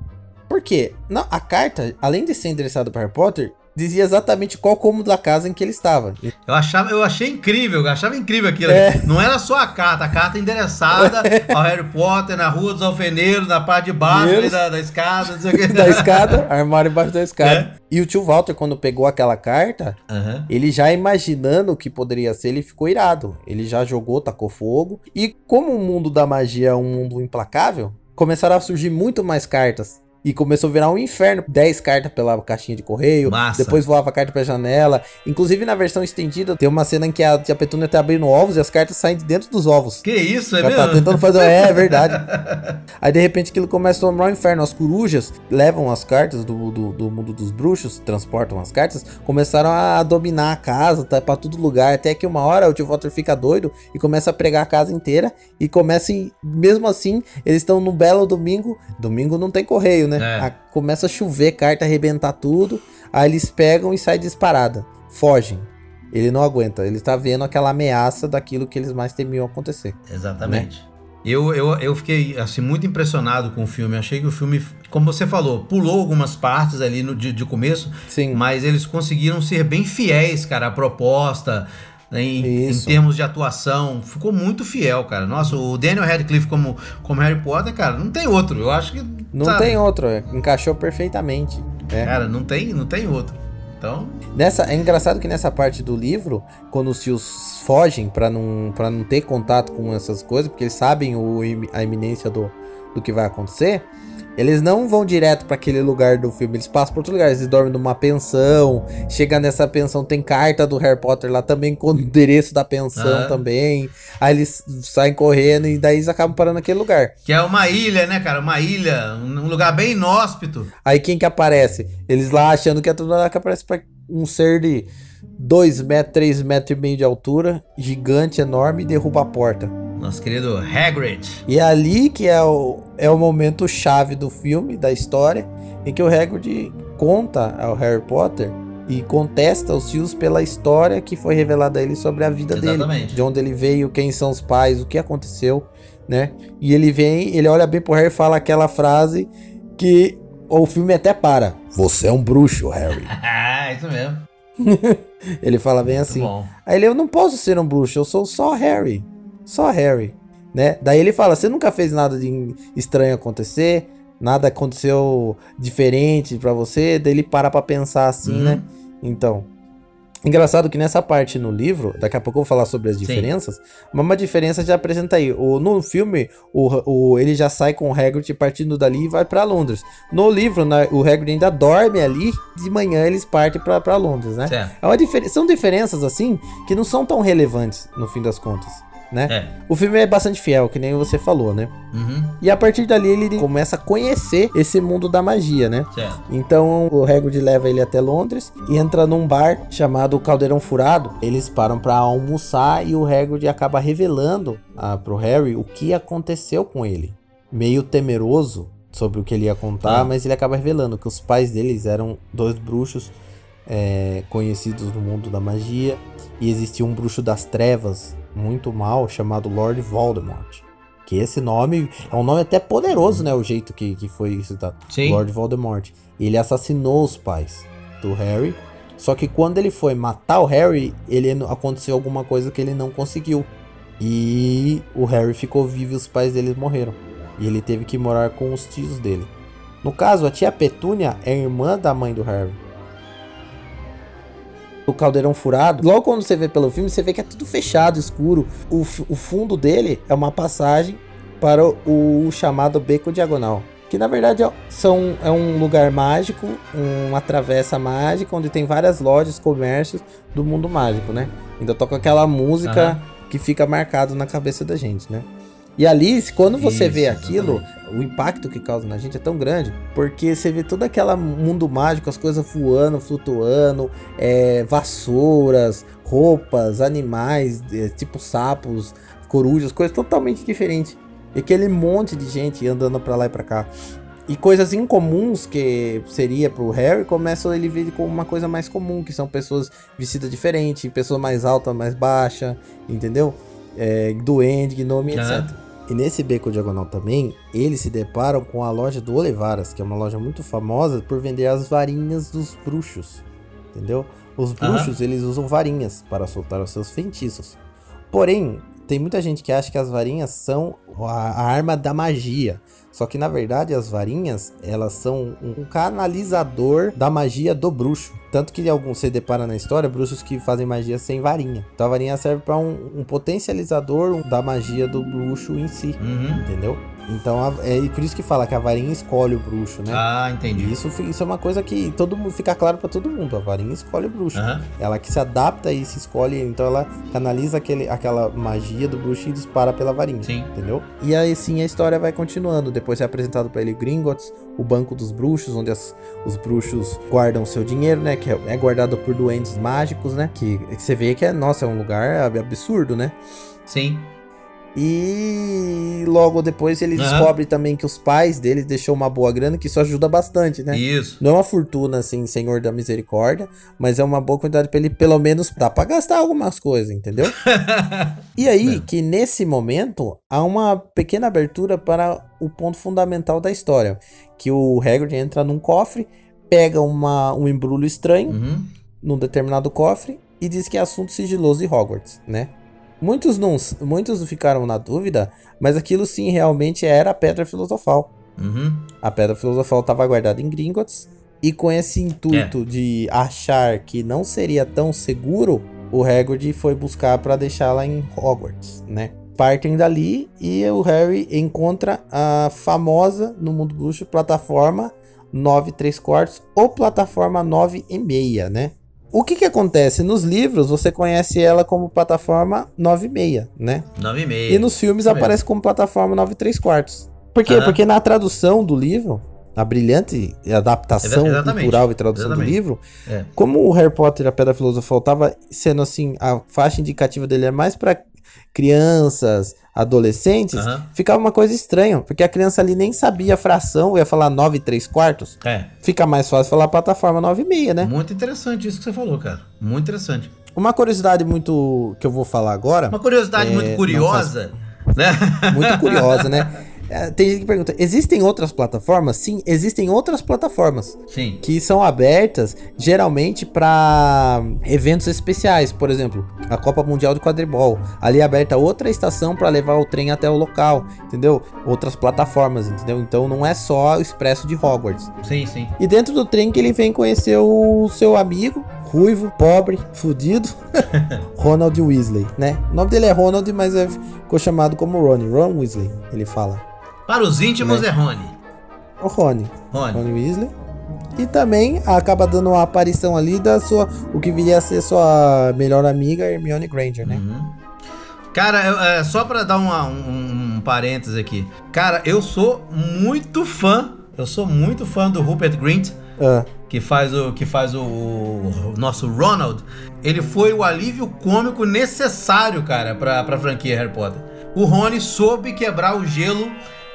Por quê? Não, a carta, além de ser endereçada para Harry Potter, dizia exatamente qual cômodo da casa em que ele estava. Eu, achava, eu achei incrível, eu achava incrível aquilo. É. Não era só a carta, a carta endereçada *laughs* ao Harry Potter, na Rua dos Alfeneiros, na parte de baixo ali da, da escada, não sei o *laughs* que. da escada, armário embaixo da escada. É. E o tio Walter, quando pegou aquela carta, Aham. Ele já imaginando o que poderia ser, ele ficou irado. Ele já jogou, tacou fogo. E como o mundo da magia é um mundo implacável, começaram a surgir muito mais cartas. E começou a virar um inferno. 10 cartas pela caixinha de correio. Massa. Depois voava carta pra janela. Inclusive na versão estendida, tem uma cena em que a tia Petúnia tá abrindo ovos e as cartas saem de dentro dos ovos. Que isso, é Ela tá mesmo? tentando fazer. É, é verdade. *laughs* Aí de repente aquilo começa a tomar um inferno. As corujas levam as cartas do, do, do mundo dos bruxos, transportam as cartas, começaram a dominar a casa, tá pra todo lugar. Até que uma hora o tio Walter fica doido e começa a pregar a casa inteira. E começa, em- mesmo assim, eles estão num belo domingo. Domingo não tem correio, né? É. A- começa a chover, carta arrebentar tudo. Aí eles pegam e saem disparada. Fogem. Ele não aguenta. Ele tá vendo aquela ameaça daquilo que eles mais temiam acontecer. Exatamente. Eu, eu, eu fiquei assim, muito impressionado com o filme. Achei que o filme, como você falou, pulou algumas partes ali no, de, de começo, Sim. mas eles conseguiram ser bem fiéis, cara, à proposta. Né, em, em termos de atuação. Ficou muito fiel, cara. Nossa, o Daniel Radcliffe como, como Harry Potter, cara, não tem outro. Eu acho que. Não sabe, tem outro, é, encaixou perfeitamente. É. Cara, não tem, não tem outro. Então, Nessa, é engraçado que nessa parte do livro, quando os tios fogem pra não, pra não ter contato com essas coisas, porque eles sabem o, a iminência do, do que vai acontecer, eles não vão direto pra aquele lugar do filme, eles passam pra outro lugar, eles dormem numa pensão, chega nessa pensão, tem carta do Harry Potter lá também, *laughs* com o endereço da pensão Ah. também, aí eles saem correndo e daí eles acabam parando naquele lugar. que é uma ilha, né, cara? Uma ilha, um um lugar bem inóspito. Aí quem que aparece? Eles lá achando que é tudo lá que aparece pra um ser de 2 metros, 3 metros e meio de altura, gigante, enorme, e derruba a porta. Nosso querido Hagrid. E é ali que é o, é o momento chave do filme, da história, em que o Hagrid conta ao Harry Potter e contesta os tios pela história que foi revelada a ele sobre a vida dele. Exatamente. De onde ele veio, quem são os pais, o que aconteceu, né? E ele vem, ele olha bem pro Harry e fala aquela frase que o filme até para. Você é um bruxo, Harry. *laughs* Ah, isso mesmo. *laughs* Ele fala bem Muito assim. bom. Aí ele, eu não posso ser um bruxo, eu sou só Harry. Só Harry, né? Daí ele fala, você nunca fez nada de estranho acontecer, nada aconteceu diferente pra você, daí ele para pra pensar assim, Uhum. né? Então, engraçado que nessa parte no livro, daqui a pouco eu vou falar sobre as Sim. diferenças, mas uma diferença já apresenta aí. O, no filme, o, o, ele já sai com o Hagrid partindo dali e vai pra Londres. No livro, né, o Hagrid ainda dorme ali, de manhã eles partem pra, pra Londres, né? É uma difer- São diferenças, assim, que não são tão relevantes no fim das contas, né? É. O filme é bastante fiel, que nem você falou, né? Uhum. E a partir dali ele começa a conhecer esse mundo da magia, né? Certo. Então o Hagrid leva ele até Londres e entra num bar chamado Caldeirão Furado. Eles param pra almoçar e o Hagrid acaba revelando ah, pro Harry o que aconteceu com ele. Meio temeroso sobre o que ele ia contar, Ah. mas ele acaba revelando que os pais deles eram dois bruxos é, conhecidos no mundo da magia e existia um bruxo das trevas muito mal chamado Lord Voldemort. Que esse nome é um nome até poderoso, né? O jeito que, que foi citado. Sim. Lord Voldemort. Ele assassinou os pais do Harry. Só que quando ele foi matar o Harry, ele aconteceu alguma coisa que ele não conseguiu. E o Harry ficou vivo e os pais dele morreram. E ele teve que morar com os tios dele. No caso, a tia Petúnia é irmã da mãe do Harry. O caldeirão furado, logo quando você vê pelo filme, você vê que é tudo fechado, escuro. O, o fundo dele é uma passagem para o, o chamado Beco Diagonal. Que na verdade é, são, é um lugar mágico, uma travessa mágica, onde tem várias lojas, comércios do mundo mágico, né? Ainda toca aquela música Aham. que fica marcado na cabeça da gente, né? E ali, quando você Isso, vê aquilo, o impacto que causa na gente é tão grande, porque você vê todo aquele mundo mágico, as coisas voando, flutuando, é, vassouras, roupas, animais, é, tipo sapos, corujas, coisas totalmente diferentes. E aquele monte de gente andando pra lá e pra cá. E coisas incomuns que seria pro Harry, começam ele ver como uma coisa mais comum, que são pessoas vestidas diferente, pessoas mais altas, mais baixa, entendeu? É, duende, gnome, Aham. etc. E nesse beco diagonal também, eles se deparam com a loja do Olivaras, que é uma loja muito famosa por vender as varinhas dos bruxos. Entendeu? Os bruxos, eles usam varinhas para soltar os seus feitiços. Porém, tem muita gente que acha que as varinhas são a, arma da magia. Só que na verdade as varinhas, elas são um canalizador da magia do bruxo. Tanto que alguns você depara na história bruxos que fazem magia sem varinha. Então a varinha serve para um, um potencializador da magia do bruxo em si, Uhum. entendeu? Então a- é por isso que fala que a varinha escolhe o bruxo, né? Ah, entendi. isso, isso é uma coisa que todo mundo fica claro para todo mundo. A varinha escolhe o bruxo. Aham. Ela que se adapta e se escolhe, então ela canaliza aquele, aquela magia do bruxo e dispara pela varinha. Sim. Entendeu? E aí sim a história vai continuando. Depois é apresentado pra ele Gringotts, o banco dos bruxos, onde as- os bruxos guardam seu dinheiro, né? Que é, é guardado por duendes mágicos, né? Que, que você vê que é, nossa, é um lugar ab- absurdo, né? Sim. E logo depois ele Aham. descobre também que os pais dele deixou uma boa grana, que isso ajuda bastante, né? Isso. Não é uma fortuna, assim, Senhor da Misericórdia, mas é uma boa quantidade pra ele, pelo menos, dá pra gastar algumas coisas, entendeu? *laughs* E aí, que nesse momento, há uma pequena abertura para o ponto fundamental da história. Que o Hagrid entra num cofre, pega uma, um embrulho estranho Uhum. num determinado cofre e diz que é assunto sigiloso de Hogwarts, né? Muitos não, muitos ficaram na dúvida, mas aquilo sim realmente era a Pedra Filosofal. Uhum. A Pedra Filosofal estava guardada em Gringotts e com esse intuito de achar que não seria tão seguro, o Hagrid foi buscar para deixá-la em Hogwarts, né? Partem dali e o Harry encontra a famosa no mundo bruxo plataforma 9 3 quartos ou plataforma 9 e meia, né? O que que acontece? Nos livros você conhece ela como plataforma 9 e meia, né? 9 e nos filmes mesmo. aparece como plataforma 9 3 quartos. Por quê? Porque na tradução do livro, a brilhante adaptação exatamente. cultural e tradução Exatamente. do livro, É. como o Harry Potter e a Pedra Filosofal tava sendo assim, a faixa indicativa dele é mais pra crianças, adolescentes, Aham. ficava uma coisa estranha, porque a criança ali nem sabia a fração, ia falar 9 3 quartos. É. Fica mais fácil falar plataforma 9 e meia, né? Muito interessante isso que você falou, cara. Muito interessante. Uma curiosidade muito que eu vou falar agora, Uma curiosidade É, muito curiosa, né? *laughs* muito curiosa, né? *laughs* É, Tem gente que pergunta: existem outras plataformas? Sim, existem outras plataformas Sim. que são abertas geralmente para eventos especiais, por exemplo, a Copa Mundial de Quadribol. Ali é aberta outra estação para levar o trem até o local, entendeu? Outras plataformas, entendeu? Então não é só o expresso de Hogwarts. Sim, sim. E dentro do trem que ele vem conhecer o seu amigo, ruivo, pobre, fudido, *laughs* Ronald Weasley, né? O nome dele é Ronald, mas é- ficou chamado como Ron, Ron Weasley, ele fala. Para os íntimos Né? é Rony. O Rony, Rony. Ron Weasley. E também acaba dando uma aparição ali da sua, o que viria a ser sua melhor amiga, Hermione Granger, né? Uhum. Cara, eu- é, só pra dar uma- um, um parênteses aqui. Cara, eu sou muito fã. Eu sou muito fã do Rupert Grint, Ah, que faz o que faz o, o nosso Ronald. Ele foi o alívio cômico necessário, cara, pra, pra franquia Harry Potter. O Rony soube quebrar o gelo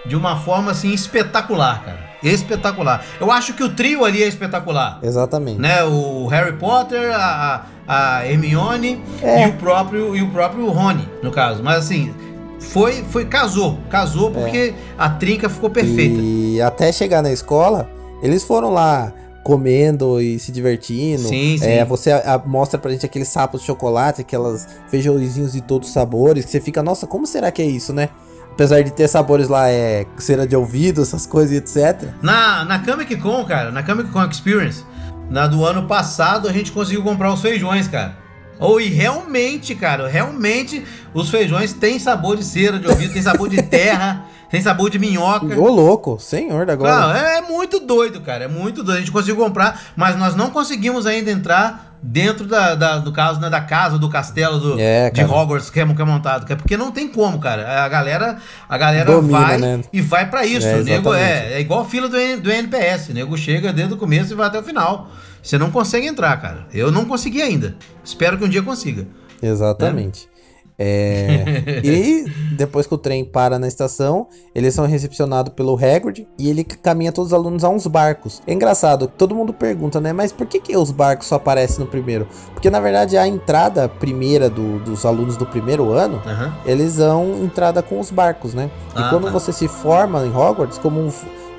de uma forma assim espetacular, cara. Espetacular. Eu acho que o trio ali é espetacular. exatamente. né? O Harry Potter, a, a Hermione É. e o próprio e o próprio Rony, no caso. Mas assim, foi foi casou, casou porque a trinca ficou perfeita. É. E até chegar na escola, eles foram lá comendo e se divertindo. Sim, sim. É, você a- a- mostra pra gente aqueles sapos de chocolate, aquelas feijãozinhos de todos os sabores, que você fica, nossa, como será que é isso, né? Apesar de ter sabores lá, é cera de ouvido, essas coisas e etc. Na na Comic Con, cara, na Comic Con Experience, na do ano passado a gente conseguiu comprar os feijões, cara. Ou e realmente, cara, realmente os feijões têm sabor de cera de ouvido, tem sabor de terra, *laughs* tem sabor de minhoca. Ô, louco, senhor da Claro, agora. é muito doido, cara. É muito doido. A gente conseguiu comprar, mas nós não conseguimos ainda entrar dentro da, da- do caso, né, da casa, do castelo do, É, de. Hogwarts que é, que é montado. que é Porque não tem como, cara. A galera, a galera Domina, vai né? e vai pra isso. É, nego, é, é igual a fila do, do NPS. O nego chega desde o começo e vai até o final. Você não consegue entrar, cara. Eu não consegui ainda. Espero que um dia consiga. Exatamente. É, *laughs* e depois que o trem para na estação, eles são recepcionados pelo Hagrid e ele caminha todos os alunos a uns barcos. É engraçado, todo mundo pergunta, né? Mas por que, que os barcos só aparecem no primeiro? Porque na verdade a entrada primeira do- dos alunos do primeiro ano, Aham. eles dão entrada com os barcos, né? E Ah, quando tá. você se forma em Hogwarts, como um-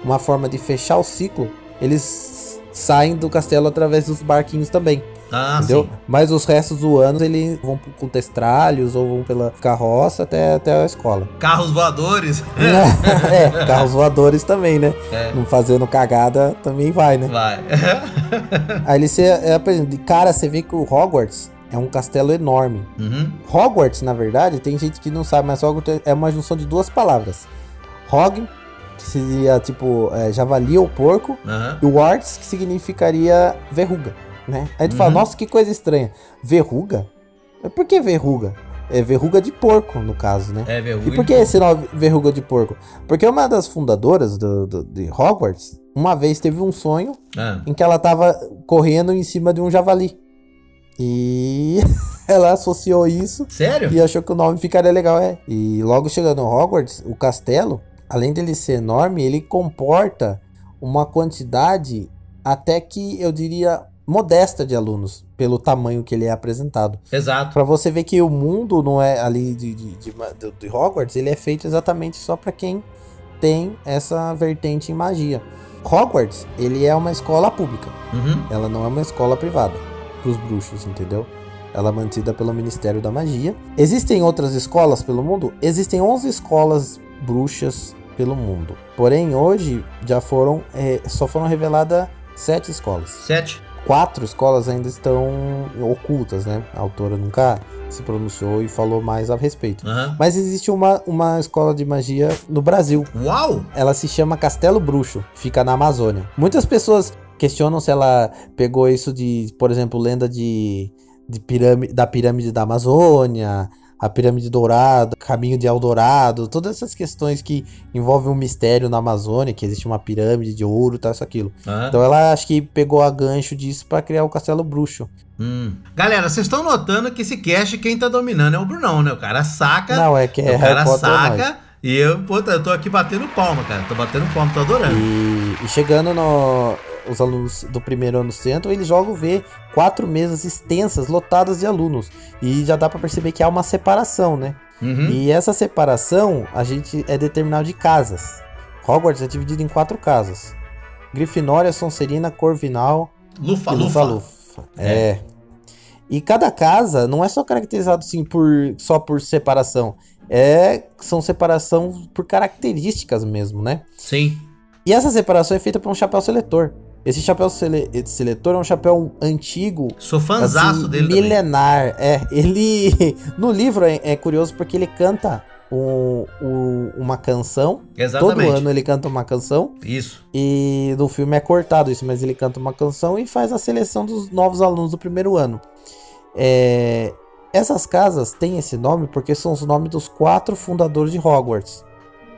uma forma de fechar o ciclo, eles saem do castelo através dos barquinhos também. Ah, Entendeu? sim. Mas os restos do ano eles vão com testralhos ou vão pela carroça até, até a escola. Carros voadores. *laughs* é, carros voadores também, né? É. Não fazendo cagada também vai, né? Vai. *laughs* Aí se, é, exemplo, de cara você vê que o Hogwarts é um castelo enorme. Uhum. Hogwarts, na verdade, tem gente que não sabe, mas Hogwarts é uma junção de duas palavras. Hog, que seria tipo é, javali ou porco, Aham. e Warts, que significaria verruga, né? Aí tu fala, Uhum. nossa, que coisa estranha. Verruga? Mas Por que verruga? É verruga de porco, no caso, né? É, verruga. E por que esse nome verruga de porco? Porque uma das fundadoras do, do- de Hogwarts, uma vez teve um sonho Ah. em que ela tava correndo em cima de um javali. E *laughs* ela associou isso Sério? e achou que o nome ficaria legal, é. E logo chegando no Hogwarts, o castelo, além dele ser enorme, ele comporta uma quantidade até que eu diria modesta de alunos, pelo tamanho que ele é apresentado. Exato. Pra você ver que o mundo não é ali de, de, de, de- Hogwarts, ele é feito exatamente só pra quem tem essa vertente em magia. Hogwarts, ele é uma escola pública, Uhum. ela não é uma escola privada pros bruxos, entendeu? Ela é mantida pelo Ministério da Magia. Existem outras escolas pelo mundo? Existem 11 escolas bruxas pelo mundo. Porém, hoje já foram é, só foram reveladas sete escolas. Sete. Quatro escolas ainda estão ocultas, né? A autora nunca se pronunciou e falou mais a respeito. Aham. Mas existe uma, uma escola de magia no Brasil. Uau! Ela se chama Castelo Bruxo, fica na Amazônia. Muitas pessoas questionam se ela pegou isso de, por exemplo, lenda de, de pirâmide, da pirâmide da Amazônia, a pirâmide dourada, caminho de Eldorado, todas essas questões que envolvem um mistério na Amazônia, que existe uma pirâmide de ouro, tal, isso, aquilo. Aham. Então ela acho que pegou a gancho disso pra criar o Castelo Bruxo. Hum. Galera, vocês estão notando que esse cast quem tá dominando é o Brunão, né? O cara saca. Não, é que é o cara é saca. E eu, pô, eu tô aqui batendo palma, cara. Tô batendo palma, tô adorando. E, e chegando no. Os alunos do primeiro ano centro, eles jogam ver quatro mesas extensas, lotadas de alunos. E já dá pra perceber que há uma separação, né? Uhum. E essa separação, a gente é determinado de casas. Hogwarts é dividido em quatro casas. Grifinória, Sonserina, Corvinal Lufa, e lufa. Lufa-Lufa. É. E cada casa não é só caracterizado assim por só por separação. É, são separação por características mesmo, né? Sim. E essa separação é feita por um chapéu seletor. Esse chapéu sele- seletor é um chapéu antigo, Sou fãzaço assim, dele também. milenar. É, ele *laughs* no livro é, é curioso porque ele canta um- um- uma canção. Exatamente. Todo ano ele canta uma canção Isso. e no filme é cortado isso, mas ele canta uma canção e faz a seleção dos novos alunos do primeiro ano. É, essas casas têm esse nome porque são os nomes dos quatro fundadores de Hogwarts,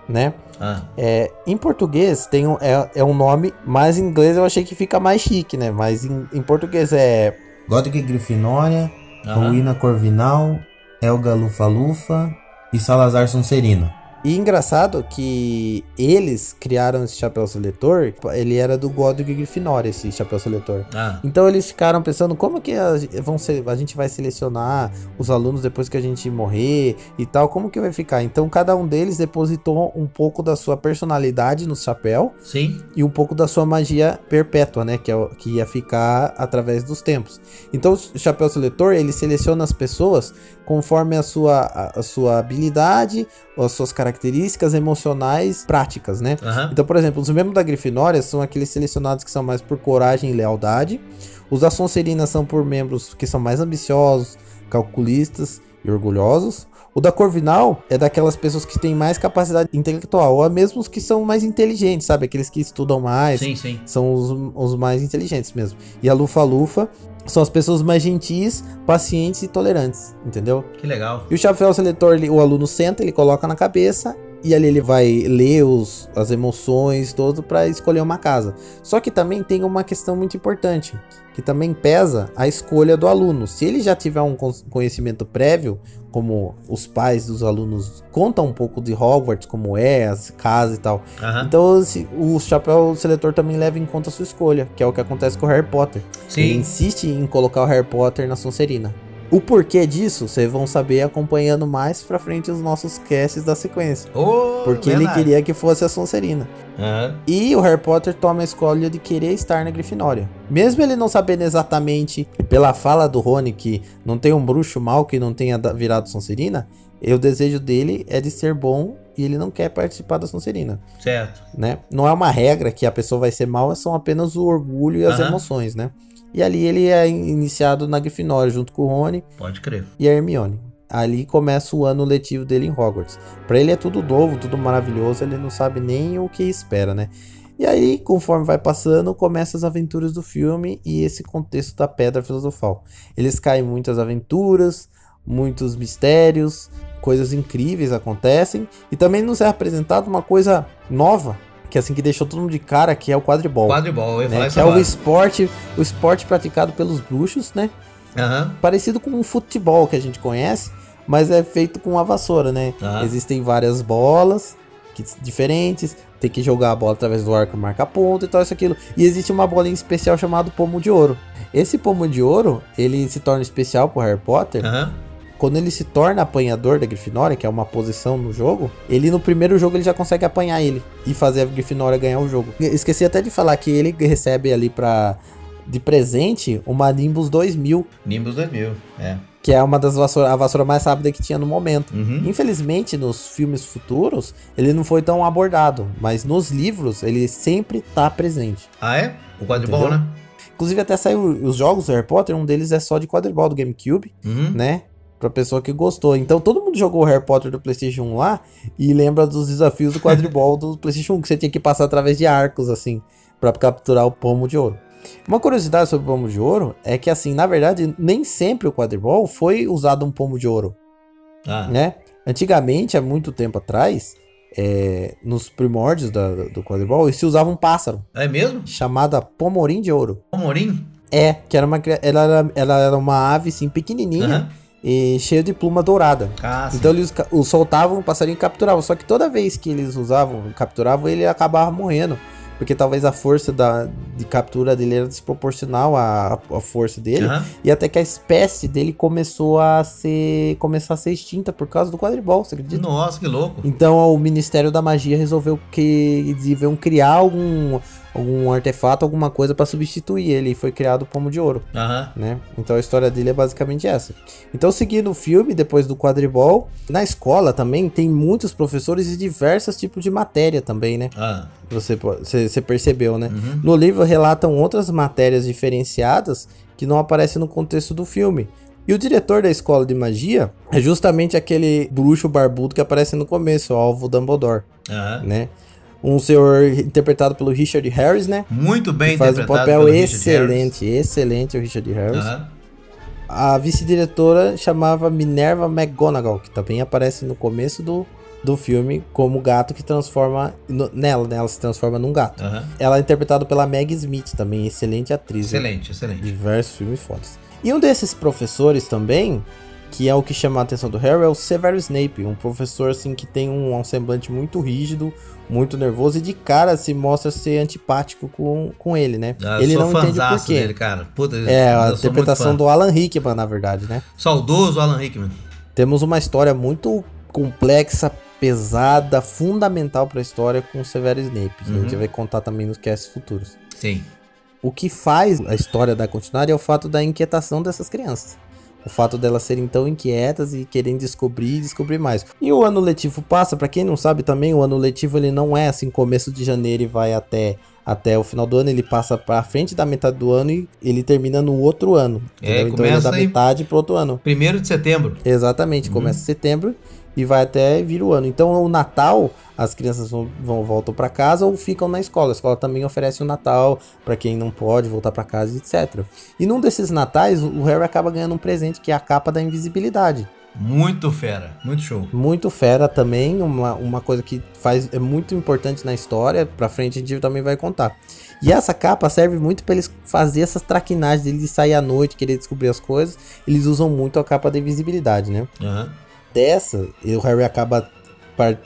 né? Ah, É, em português tem um, é, é um nome, mas em inglês eu achei que fica mais chique, né? Mas em, em português é Godric Grifinória. Rowena Corvinal, Helga Lufa-Lufa e Salazar Sonserina. E engraçado que eles criaram esse chapéu seletor, ele era do Godric Grifinória, esse chapéu seletor. Ah, Então eles ficaram pensando como que a, vão ser, a gente vai selecionar os alunos depois que a gente morrer e tal, como que vai ficar? Então cada um deles depositou um pouco da sua personalidade no chapéu sim. e um pouco da sua magia perpétua, né, que, é, que ia ficar através dos tempos. Então o chapéu seletor, ele seleciona as pessoas conforme a sua, a, a sua habilidade, ou as suas características emocionais práticas, né? Aham. Então, por exemplo, os membros da Grifinória são aqueles selecionados que são mais por coragem e lealdade. Os da Sonserina são por membros que são mais ambiciosos, calculistas e orgulhosos. O da Corvinal é daquelas pessoas que têm mais capacidade intelectual, ou mesmo os que são mais inteligentes, sabe? Aqueles que estudam mais, Sim, sim. são os, os mais inteligentes mesmo. E a Lufa-Lufa são as pessoas mais gentis, pacientes e tolerantes, entendeu? Que legal. E o chapéu seletor, ele- o aluno senta, ele coloca na cabeça e ali ele vai ler os, as emoções, todo para escolher uma casa. Só que também tem uma questão muito importante, que também pesa a escolha do aluno. Se ele já tiver um con- conhecimento prévio, como os pais dos alunos contam um pouco de Hogwarts, como é, as casas e tal. Aham. Então o chapéu seletor também leva em conta a sua escolha, que é o que acontece com o Harry Potter. Ele Sim. insiste em colocar o Harry Potter na Sonserina. O porquê disso, vocês vão saber acompanhando mais pra frente os nossos casts da sequência. Ô, Porque ele verdade. queria que fosse a Sonserina. Aham. E o Harry Potter toma a escolha de querer estar na Grifinória. Mesmo ele não sabendo exatamente, pela fala do Rony, que não tem um bruxo mal que não tenha virado Sonserina, o desejo dele é de ser bom e ele não quer participar da Sonserina, Certo. né? Não é uma regra que a pessoa vai ser mal, são apenas o orgulho e as Aham. emoções, né? E ali ele é in- iniciado na Grifinória junto com o Rony Pode crer. e a Hermione. Ali começa o ano letivo dele em Hogwarts. Pra ele é tudo novo, tudo maravilhoso, ele não sabe nem o que espera, né? E aí, conforme vai passando, começam as aventuras do filme e esse contexto da Pedra Filosofal. Eles caem em muitas aventuras, muitos mistérios, coisas incríveis acontecem e também nos é apresentado uma coisa nova, que é assim que deixou todo mundo de cara, que é o quadribol. Quadribol, eu falar Né? isso Que é o esporte, o esporte praticado pelos bruxos, né? Aham. parecido com o futebol que a gente conhece, mas é feito com uma vassoura, né? Ah. Existem várias bolas que, diferentes, tem que jogar a bola através do arco, marca ponto e tal, isso aquilo. E existe uma bolinha especial chamada pomo de ouro. Esse pomo de ouro, ele se torna especial pro Harry Potter Aham. Quando ele se torna apanhador da Grifinória, que é uma posição no jogo, ele no primeiro jogo ele já consegue apanhar ele e fazer a Grifinória ganhar o jogo. Esqueci até de falar que ele recebe ali pra de presente uma Nimbus 2000, Nimbus 2000, é. que é uma das vassouras, a vassoura mais rápida que tinha no momento. Uhum. Infelizmente, nos filmes futuros, ele não foi tão abordado, mas nos livros ele sempre tá presente. Ah, é? O quadribol, né? Inclusive, até saiu os jogos do Harry Potter, um deles é só de quadribol do GameCube, Uhum. né? Pra pessoa que gostou. Então, todo mundo jogou o Harry Potter do PlayStation 1 lá e lembra dos desafios do quadribol do *laughs* PlayStation 1, que você tinha que passar através de arcos, assim, pra capturar o pomo de ouro. Uma curiosidade sobre o pomo de ouro é que, assim, na verdade, nem sempre o quadribol foi usado um pomo de ouro, Ah, né? Antigamente, há muito tempo atrás, é, nos primórdios da- do quadribol, se usava um pássaro é mesmo? chamado pomorim de ouro. O Morim? É, que era uma, ela, era, ela era uma ave, assim, pequenininha Aham. E cheia de pluma dourada. Ah, sim. Então eles ca- o soltavam, o passarinho capturavam. Só que toda vez que eles usavam, capturavam, ele acabava morrendo. Porque talvez a força da, de captura dele era desproporcional à, à força dele. Aham. E até que a espécie dele começou a ser. começar a ser extinta por causa do quadribol, você acredita? Nossa, que louco. Então o Ministério da Magia resolveu que eles iam criar algum, algum artefato, alguma coisa pra substituir ele. E foi criado o Pomo de Ouro Aham. né? Então a história dele é basicamente essa. Então, seguindo o filme, depois do quadribol, na escola também tem muitos professores e diversos tipos de matéria também, né? Ah. Você, você, percebeu, né? Uhum. No livro relatam outras matérias diferenciadas que não aparecem no contexto do filme. E o diretor da escola de magia é justamente aquele bruxo barbudo que aparece no começo, o Alvo Dumbledore, Aham. né? Um senhor interpretado pelo Richard Harris, né? Muito bem Que faz um papel excelente, excelente o Richard Harris. Aham. A vice-diretora chamava Minerva McGonagall, que também aparece no começo do, do filme como gato que transforma no- nela, né? Ela se transforma num gato. Aham. Ela é interpretada pela Meg Smith, também excelente atriz. né? Excelente, excelente. Diversos filmes fodas. E um desses professores também, que é o que chama a atenção do Harry, é o Severus Snape, um professor assim que tem um, um semblante muito rígido, muito nervoso e de cara se mostra ser antipático com, com ele, né? Ah, ele não entende por quê. dele, cara. Puta, É, a interpretação do Alan Rickman, na verdade, né? Saudoso Alan Rickman. Temos uma história muito complexa, pesada, fundamental para a história com o Severo Snape. que A gente Uhum. vai contar também nos casts futuros. Sim. O que faz a história dar continuidade é o fato da inquietação dessas crianças. O fato delas serem tão inquietas e querem descobrir e descobrir mais. E o ano letivo passa, para quem não sabe também, o ano letivo ele não é assim, começo de janeiro e vai até até o final do ano, ele passa pra frente da metade do ano e ele termina no outro ano. É, então ele é começa da metade pro outro ano. Primeiro de setembro. Exatamente, começa em setembro e vai até vir o ano. Então, o Natal, as crianças vão, vão voltam para casa ou ficam na escola. A escola também oferece o Natal para quem não pode voltar para casa, etc. E num desses natais, o Harry acaba ganhando um presente que é a capa da invisibilidade. Muito fera. Muito show. Muito fera também, uma, uma coisa que faz é muito importante na história, pra frente a gente também vai contar. E essa capa serve muito pra eles fazer essas traquinagens deles de sair à noite, querer descobrir as coisas. Eles usam muito a capa da invisibilidade, né? Aham. Dessa, o Harry acaba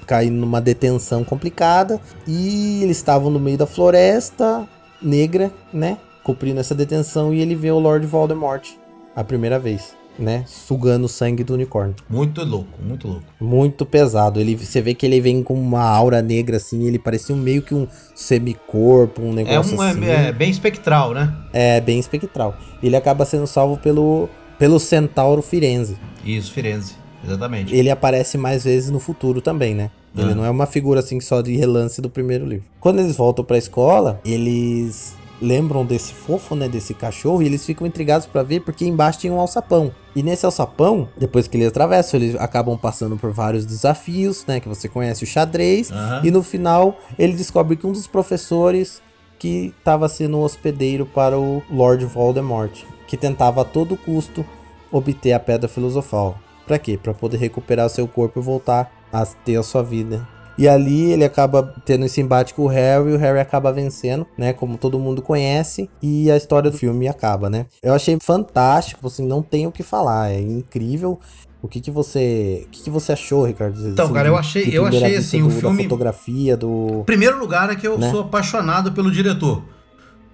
caindo numa detenção complicada e eles estavam no meio da floresta negra, né? Cumprindo essa detenção e ele vê o Lord Voldemort a primeira vez, né? Sugando o sangue do unicórnio. Muito louco, muito louco. Muito pesado. Ele, você vê que ele vem com uma aura negra assim, ele parecia um, meio que um semicorpo, um É, negócio um, assim. é, é bem espectral, né? É bem espectral. Ele acaba sendo salvo pelo pelo centauro Firenze. Isso, Firenze. Exatamente. ele aparece mais vezes no futuro também, né? Ele Ah. não é uma figura assim só de relance do primeiro livro. Quando eles voltam pra escola, eles lembram desse fofo, né, desse cachorro, e eles ficam intrigados pra ver porque embaixo tinha um alçapão. E nesse alçapão, depois que eles atravessam, eles acabam passando por vários desafios, né, que você conhece o xadrez, e no final ele descobre que um dos professores que estava sendo o hospedeiro para o Lord Voldemort, que tentava a todo custo obter a Pedra Filosofal. Pra quê? Pra poder recuperar seu corpo e voltar a ter a sua vida. E ali ele acaba tendo esse embate com o Harry, e o Harry acaba vencendo, né? Como todo mundo conhece, e a história do filme acaba, né? Eu achei fantástico, assim, não tem o que falar, é incrível. O que que você, o que que você achou, Ricardo? Então, Assim, cara, eu achei- eu achei, assim, o filme- da fotografia do primeiro lugar é que eu Né? sou apaixonado pelo diretor.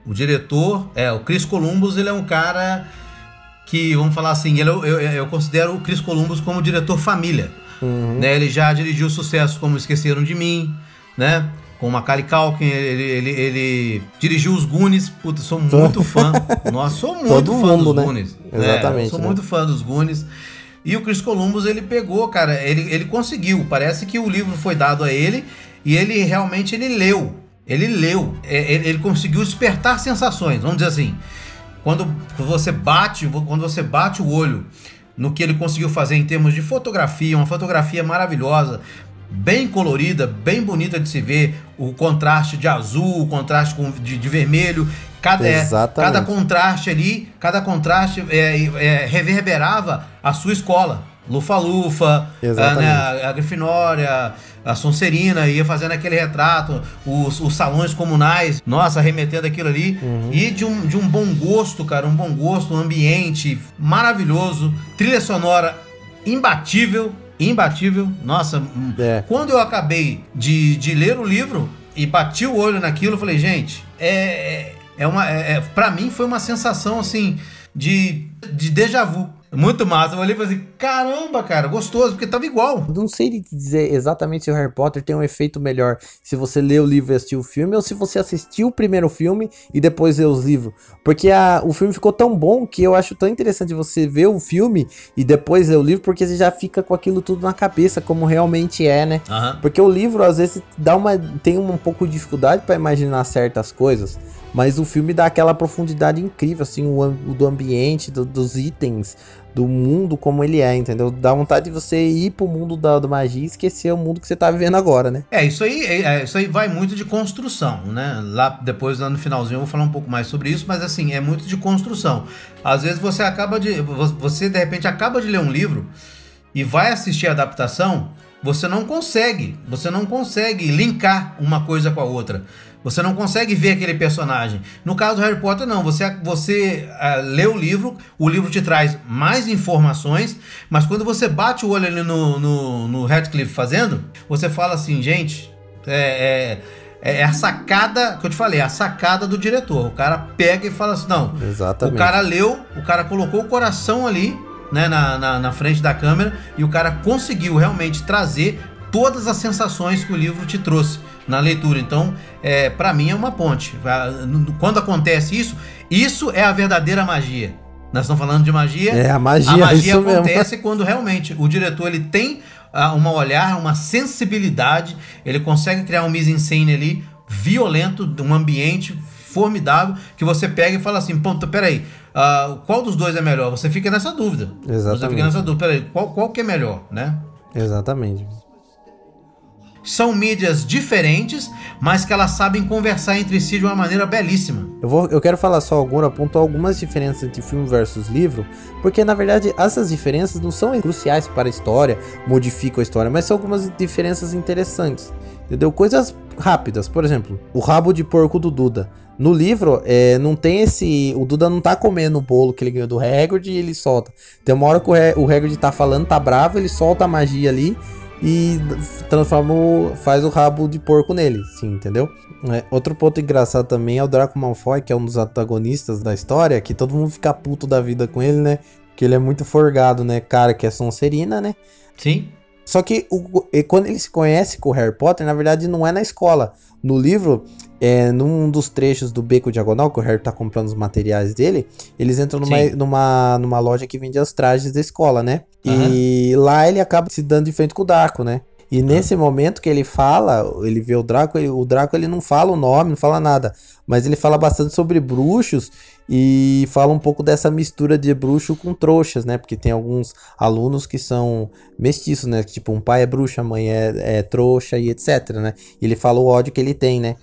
O diretor, é, o Chris Columbus, ele é um cara que, vamos falar assim, ele, é eu, eu considero o Chris Columbus como diretor família. Uhum. Né? Ele já dirigiu sucessos como Esqueceram de Mim, né? com Macaulay Culkin, ele, ele, ele dirigiu os Goonies. Puta, sou muito fã. Nossa, sou *laughs* muito Todo fã mundo, dos né? Goonies. Exatamente, É, sou né? muito fã dos Goonies. E o Chris Columbus, ele pegou, cara, ele, ele conseguiu. Parece que o livro foi dado a ele e ele realmente ele leu. Ele leu. É, Ele, ele conseguiu despertar sensações, vamos dizer assim. Quando você bate, quando você bate o olho no que ele conseguiu fazer em termos de fotografia, uma fotografia maravilhosa, bem colorida, bem bonita de se ver, o contraste de azul, o contraste com, de, de vermelho, cada, é, cada contraste ali, cada contraste é, é, reverberava a sua escola. Lufa-Lufa, a, né, a, a Grifinória, a Sonserina, ia fazendo aquele retrato, os, os salões comunais, nossa, remetendo aquilo ali. Uhum. E de um, de um bom gosto, cara, um bom gosto, um ambiente maravilhoso, trilha sonora imbatível, imbatível. Nossa, hum, É. quando eu acabei de, de ler o livro e bati o olho naquilo, eu falei, gente, é, é uma. É, é, pra mim foi uma sensação assim de, de déjà vu. Muito massa. Eu olhei e falei assim, caramba, cara, gostoso, porque tava igual. Não sei dizer exatamente se o Harry Potter tem um efeito melhor se você lê o livro e assistir o filme ou se você assistiu o primeiro filme e depois lê os livros. Porque a- o filme ficou tão bom que eu acho tão interessante você ver o filme e depois ler o livro porque você já fica com aquilo tudo na cabeça, como realmente é, né? Aham. Porque o livro às vezes dá uma tem um pouco de dificuldade pra imaginar certas coisas, mas o filme dá aquela profundidade incrível assim, o, do ambiente, do- dos itens, do mundo como ele é, entendeu? Dá vontade de você ir pro mundo da, da magia e esquecer o mundo que você tá vivendo agora, né? É, isso aí, é, é, isso aí vai muito de construção, né? Lá depois, lá no finalzinho, eu vou falar um pouco mais sobre isso, mas assim, é muito de construção. Às vezes você acaba de. vo- Você, de repente, acaba de ler um livro e vai assistir a adaptação, você não consegue. Você não consegue linkar uma coisa com a outra. Você não consegue ver aquele personagem. No caso do Harry Potter, não. Você, você ah, lê o livro, o livro te traz mais informações, mas quando você bate o olho ali no, no, no Radcliffe fazendo, você fala assim, gente, é, é, é a sacada que eu te falei, é a sacada do diretor. O cara pega e fala assim, não, Exatamente. o cara leu, o cara colocou o coração ali, né, na, na, na frente da câmera, e o cara conseguiu realmente trazer todas as sensações que o livro te trouxe na leitura. Então, é, para mim é uma ponte. Quando acontece isso, isso é a verdadeira magia. Nós estamos falando de magia. É a magia, a magia isso mesmo. acontece quando realmente o diretor ele tem ah, uma olhar, uma sensibilidade, ele consegue criar um mise-en-scène ali violento, um ambiente formidável, que você pega e fala assim, ponto, peraí, ah, qual dos dois é melhor? Você fica nessa dúvida. Você Exatamente. fica nessa dúvida, peraí, qual, qual que é melhor, né? Exatamente. São mídias diferentes, mas que elas sabem conversar entre si de uma maneira belíssima. Eu, vou, eu quero falar só alguma, apontar algumas diferenças entre filme versus livro, porque na verdade essas diferenças não são cruciais para a história, modificam a história, mas são algumas diferenças interessantes, entendeu? Coisas rápidas, por exemplo, o rabo de porco do Duda. No livro, é, não tem esse. O Duda não tá comendo o bolo que ele ganhou do Hagrid e ele solta. Tem uma hora que o, He- o tá falando, tá bravo, ele solta a magia ali e transforma o, faz o rabo de porco nele, sim, entendeu? É, outro ponto engraçado também é o Draco Malfoy, que é um dos antagonistas da história, que todo mundo fica puto da vida com ele, né? Que ele é muito forgado, né? Cara que é Sonserina, né? Sim? Só que o- quando ele se conhece com o Harry Potter, na verdade não é na escola. No livro, é, num dos trechos do Beco Diagonal, que o Harry tá comprando os materiais dele, eles entram numa, Sim. numa, numa loja que vende os trajes da escola, né? E lá ele acaba se dando de frente com o Draco, né? E nesse momento que ele fala, ele vê o Draco, ele- o Draco ele não fala o nome, não fala nada, mas ele fala bastante sobre bruxos e fala um pouco dessa mistura de bruxo com trouxas, né? Porque tem alguns alunos que são mestiços, né? Tipo, um pai é bruxo, a mãe é, é trouxa e etc, né? E ele fala o ódio que ele tem, né?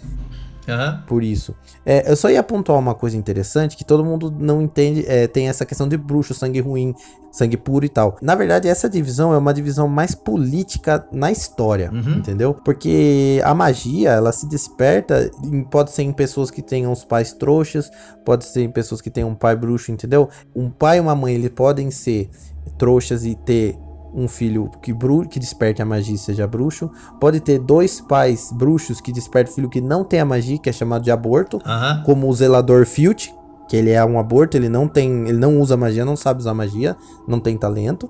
Aham. por isso. É, eu só ia pontuar uma coisa interessante que todo mundo não entende. é, tem essa questão de bruxo, sangue ruim, sangue puro e tal. Na verdade, essa divisão é uma divisão mais política na história, Uhum. entendeu? Porque a magia, ela se desperta, em- pode ser em pessoas que tenham os pais trouxas, pode ser em pessoas que tenham um pai bruxo, entendeu? Um pai e uma mãe, eles podem ser trouxas e ter um filho que, bru que desperte a magia e seja bruxo. Pode ter dois pais bruxos que despertam filho que não tem a magia, que é chamado de aborto, como o zelador Filch, que ele é um aborto, ele não tem, ele não usa magia, não sabe usar magia, não tem talento.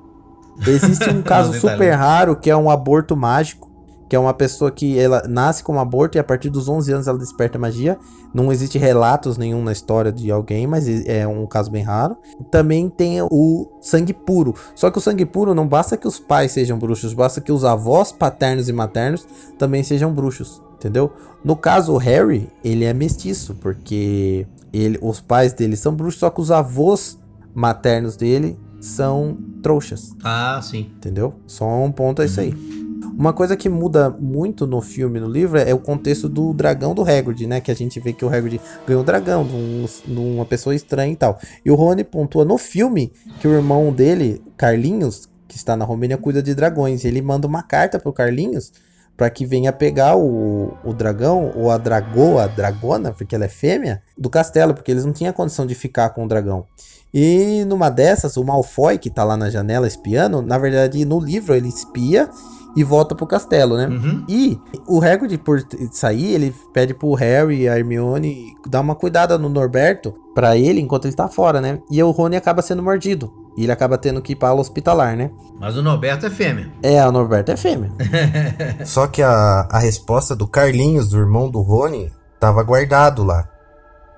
Existe um *laughs* caso super talento. raro que é um aborto mágico, que é uma pessoa que ela nasce com um aborto e a partir dos 11 anos ela desperta magia. Não existe relatos nenhum na história de alguém, mas é um caso bem raro. Também tem o sangue puro. Só que o sangue puro não basta que os pais sejam bruxos, basta que os avós paternos e maternos também sejam bruxos, entendeu? No caso o Harry, ele é mestiço, porque ele, os pais dele são bruxos, só que os avós maternos dele são trouxas. Ah, sim. Entendeu? Só um ponto é isso aí. Uma coisa que muda muito no filme no livro é o contexto do dragão do Hagrid, né? Que a gente vê que o Hagrid ganhou um dragão de, um- uma pessoa estranha e tal. E o Rony pontua no filme que o irmão dele, Carlinhos, que está na Romênia, cuida de dragões. E ele manda uma carta pro Carlinhos para que venha pegar o, o dragão, ou a dragoa, a dragona, porque ela é fêmea, do castelo, porque eles não tinham condição de ficar com o dragão. E numa dessas, o Malfoy, que tá lá na janela espiando, na verdade, no livro ele espia e volta pro castelo, né? Uhum. E o Hagrid, por sair, ele pede pro Harry e a Hermione dar uma cuidada no Norberto pra ele enquanto ele tá fora, né? E o Rony acaba sendo mordido. E ele acaba tendo que ir para o hospitalar, né? Mas o Norberto é fêmea. É, o Norberto é fêmea. *laughs* Só que a, a resposta do Carlinhos, do irmão do Rony, tava guardado lá.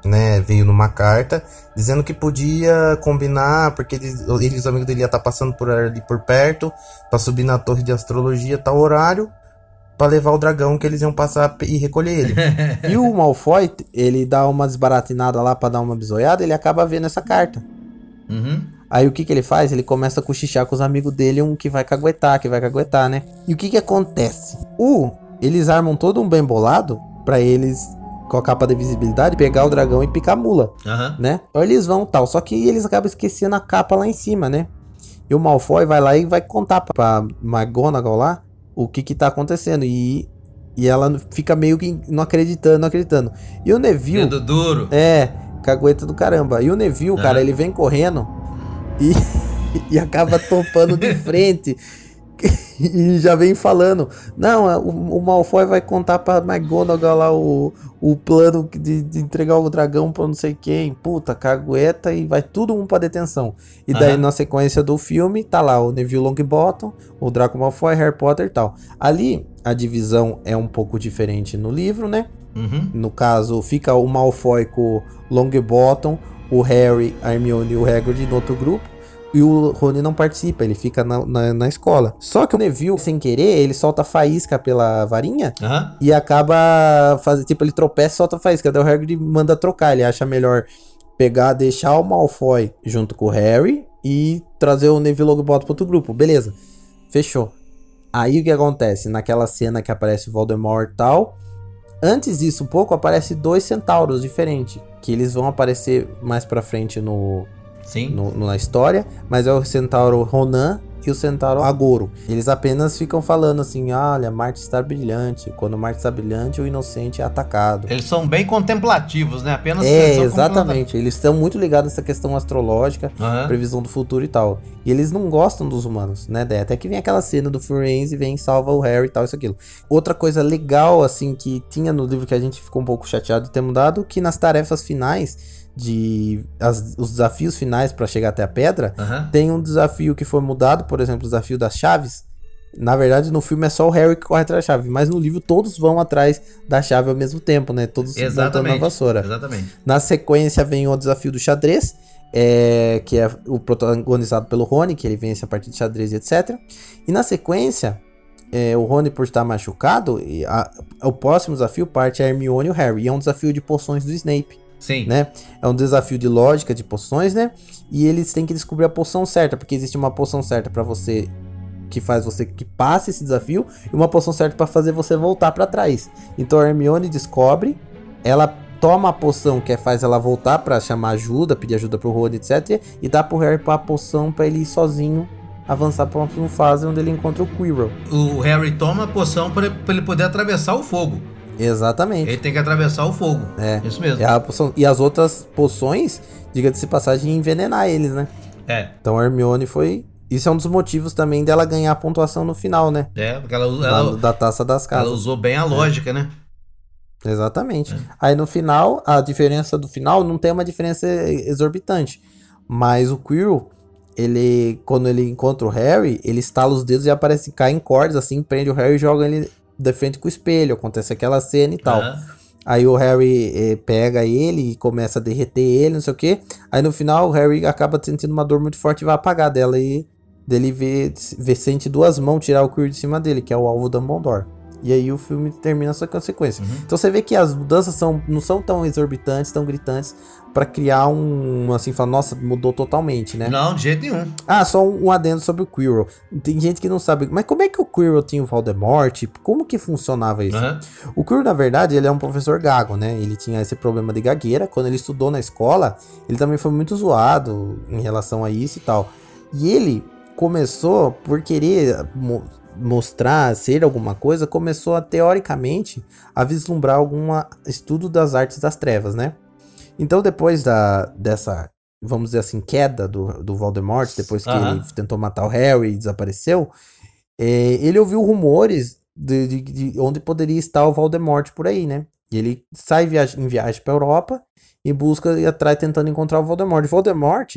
Né, veio numa carta dizendo que podia combinar, porque eles, ele os amigos dele iam estar passando por ali por perto, pra subir na torre de astrologia tal horário, pra levar o dragão que eles iam passar e recolher ele. *laughs* E o Malfoy, ele dá uma desbaratinada lá pra dar uma bisoiada, ele acaba vendo essa carta. Uhum. Aí o que que ele faz? Ele começa a cochichar com os amigos dele, um que vai caguetar, que vai caguetar, né? E o que que acontece? O, eles armam todo um bem bolado pra eles, com a capa de visibilidade, pegar o dragão e picar a mula, Aham. né? Então eles vão tal, só que eles acabam esquecendo a capa lá em cima, né? E o Malfoy vai lá e vai contar pra McGonagall lá o que que tá acontecendo e... E ela fica meio que não acreditando, não acreditando. E o Neville... Dedo duro. É, cagueta do caramba. E o Neville, Aham. cara, ele vem correndo e, *laughs* e acaba topando de *laughs* frente. *laughs* E já vem falando. Não, é, o, o Malfoy vai contar pra McGonagall lá o, o plano de, de entregar o dragão pra não sei quem. Puta, cagueta e vai todo mundo pra detenção. E daí Aham. na sequência do filme tá lá o Neville Longbottom, o Draco Malfoy, Harry Potter e tal. Ali a divisão é um pouco diferente no livro, né? Uhum. No caso, fica o Malfoy com o Longbottom, o Harry, a Hermione e o Hagrid no outro grupo. E o Rony não participa, ele fica na, na, na escola. Só que o Neville, sem querer, ele solta faísca pela varinha Aham. e acaba fazendo, tipo, ele tropeça e solta faísca. Daí o Hagrid manda trocar, ele acha melhor pegar, deixar o Malfoy junto com o Harry e trazer o Neville Longbottom para outro grupo. Beleza, fechou. Aí o que acontece? Naquela cena que aparece o Voldemort e tal, antes disso um pouco, aparece dois centauros diferentes, que eles vão aparecer mais pra frente no, Sim. no- na história, mas é o centauro Ronan e o centauro Agoro. Eles apenas ficam falando assim: olha, Marte está brilhante. Quando Marte está brilhante, o inocente é atacado. Eles são bem contemplativos, né? Apenas É, exatamente. Eles estão muito ligados nessa questão astrológica, Aham. previsão do futuro e tal. E eles não gostam dos humanos, né? Até que vem aquela cena do Firenze, vem e salva o Harry e tal, isso aquilo. Outra coisa legal, assim, que tinha no livro que a gente ficou um pouco chateado de ter mudado, que nas tarefas finais de as- os desafios finais para chegar até a pedra, Aham. tem um desafio que foi mudado, por exemplo, o desafio das chaves. Na verdade, no filme é só o Harry que corre atrás da chave, mas no livro todos vão atrás da chave ao mesmo tempo, né? Todos montando na Exatamente. vassoura. Exatamente. Na sequência vem o desafio do xadrez, é, que é o protagonizado pelo Rony, que ele vence a partir de xadrez e etc. E na sequência, é, o Rony, por estar machucado, e a- o próximo desafio parte a Hermione e o Harry. E é um desafio de poções do Snape Sim. né? É um desafio de lógica de poções, né? E eles têm que descobrir a poção certa, porque existe uma poção certa pra você que faz você que passe esse desafio e uma poção certa pra fazer você voltar pra trás. Então a Hermione descobre, ela toma a poção que faz ela voltar pra chamar ajuda, pedir ajuda pro Rony, etc, e dá pro Harry a poção pra ele ir sozinho avançar pra uma fase onde ele encontra o Quirrell. O Harry toma a poção para ele poder atravessar o fogo. Exatamente. Ele tem que atravessar o fogo. É. Isso mesmo. É poção. E as outras poções, diga-se passagem, envenenar eles, né? É. Então a Hermione foi. Isso é um dos motivos também dela ganhar a pontuação no final, né? É, porque ela, Da, ela, da taça das ela casas. usou bem a lógica, né? Exatamente. Aí no final, a diferença do final não tem uma diferença exorbitante. Mas o Quirrell, ele, quando ele encontra o Harry, ele estala os dedos e aparece, cai em cordas, assim, prende o Harry e joga ele de frente com o espelho, acontece aquela cena e tal. Aham. Aí o Harry eh, pega ele e começa a derreter ele, não sei o quê. Aí no final o Harry acaba sentindo uma dor muito forte e vai apagar dela. E dele vê, vê sente duas mãos tirar o Quirrell de cima dele, que é o alvo Dumbledore. E aí o filme termina essa consequência. Então você vê que as mudanças são, não são tão exorbitantes, tão gritantes, pra criar um, assim, falar, nossa, mudou totalmente, né? Não, de jeito nenhum. Ah, só um, um adendo sobre o Quirrell. Tem gente que não sabe, mas como é que o Quirrell tinha o Voldemort? Como que funcionava isso? Aham. O Quirrell, na verdade, ele é um professor gago, né? Ele tinha esse problema de gagueira. Quando ele estudou na escola, ele também foi muito zoado em relação a isso e tal. E ele começou, por querer mo- mostrar, ser alguma coisa, começou a, teoricamente, a vislumbrar algum estudo das artes das trevas, né? Então, depois da, dessa, vamos dizer assim, queda do, do Voldemort, depois que ele tentou matar o Harry e desapareceu, é, ele ouviu rumores de, de- de onde poderia estar o Voldemort por aí, né? E ele sai viaja- em viagem para Europa e busca ir atrás tentando encontrar o Voldemort. O Voldemort,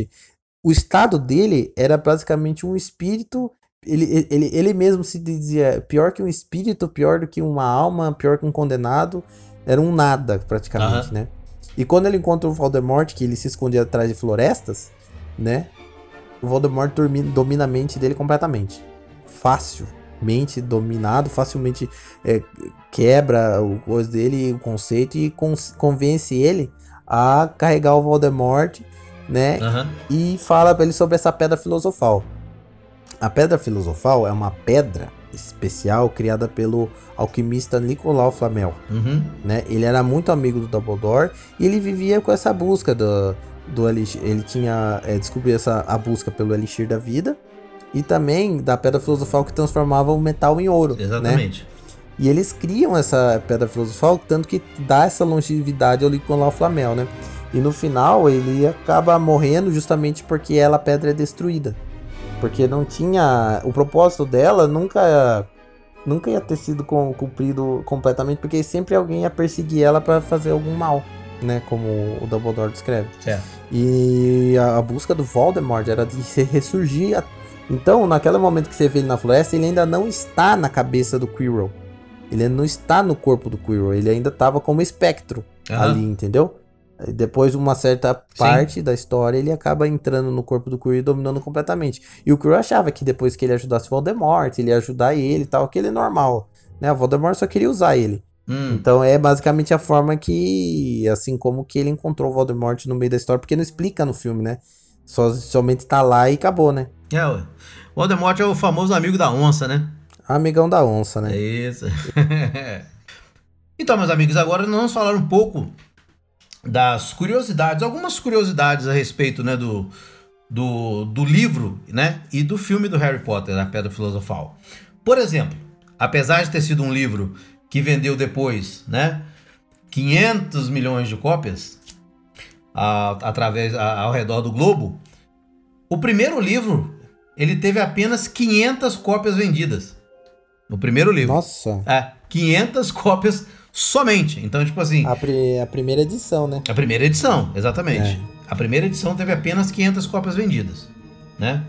o estado dele era basicamente um espírito. Ele, ele, ele mesmo se dizia pior que um espírito, pior do que uma alma, pior que um condenado. Era um nada, praticamente, né? E quando ele encontra o Voldemort, que ele se escondia atrás de florestas, né? O Voldemort domina a mente dele completamente. Facilmente dominado, facilmente é, quebra o coisa dele, o conceito, e convence ele a carregar o Voldemort, né? Aham. E fala pra ele sobre essa pedra filosofal. A pedra filosofal é uma pedra especial criada pelo alquimista Nicolau Flamel Uhum. né? Ele era muito amigo do Dumbledore e ele vivia com essa busca do, do elixir. Ele tinha é, descobriu essa a busca pelo elixir da vida e também da pedra filosofal que transformava o metal em ouro, né? Exatamente. E eles criam essa pedra filosofal tanto que dá essa longevidade ao Nicolau Flamel, né? E no final ele acaba morrendo justamente porque ela a pedra é destruída. Porque não tinha o propósito dela nunca nunca ia ter sido cumprido completamente, porque sempre alguém ia perseguir ela pra fazer algum mal, né? Como o Dumbledore descreve. Certo. E a, a busca do Voldemort era de se ressurgir. a- Então, naquele momento que você vê ele na floresta, ele ainda não está na cabeça do Quirrell. Ele não está no corpo do Quirrell, ele ainda estava como espectro Aham. ali, entendeu? Depois de uma certa parte da história, ele acaba entrando no corpo do Quirrell e dominando completamente. E o Quirrell achava que depois que ele ajudasse o Voldemort, ele ia ajudar ele e tal, aquele é normal. Né? O Voldemort só queria usar ele. Hum. Então é basicamente a forma que, assim como que ele encontrou o Voldemort no meio da história, porque não explica no filme, né? Só, somente tá lá e acabou, né? É. O Voldemort é o famoso amigo da onça, né? Amigão da onça, É né? isso. *laughs* então, meus amigos, agora nós vamos falar um pouco das curiosidades, algumas curiosidades a respeito, né, do, do, do livro, né, e do filme do Harry Potter, A Pedra Filosofal. Por exemplo, apesar de ter sido um livro que vendeu depois, né, 500 milhões de cópias a- através a- ao redor do globo, o primeiro livro ele teve apenas 500 cópias vendidas. No primeiro livro. Nossa, É, 500 cópias somente. Então, tipo assim, a, pri- a primeira edição, né? a primeira edição, exatamente. É. A primeira edição teve apenas 500 cópias vendidas, né?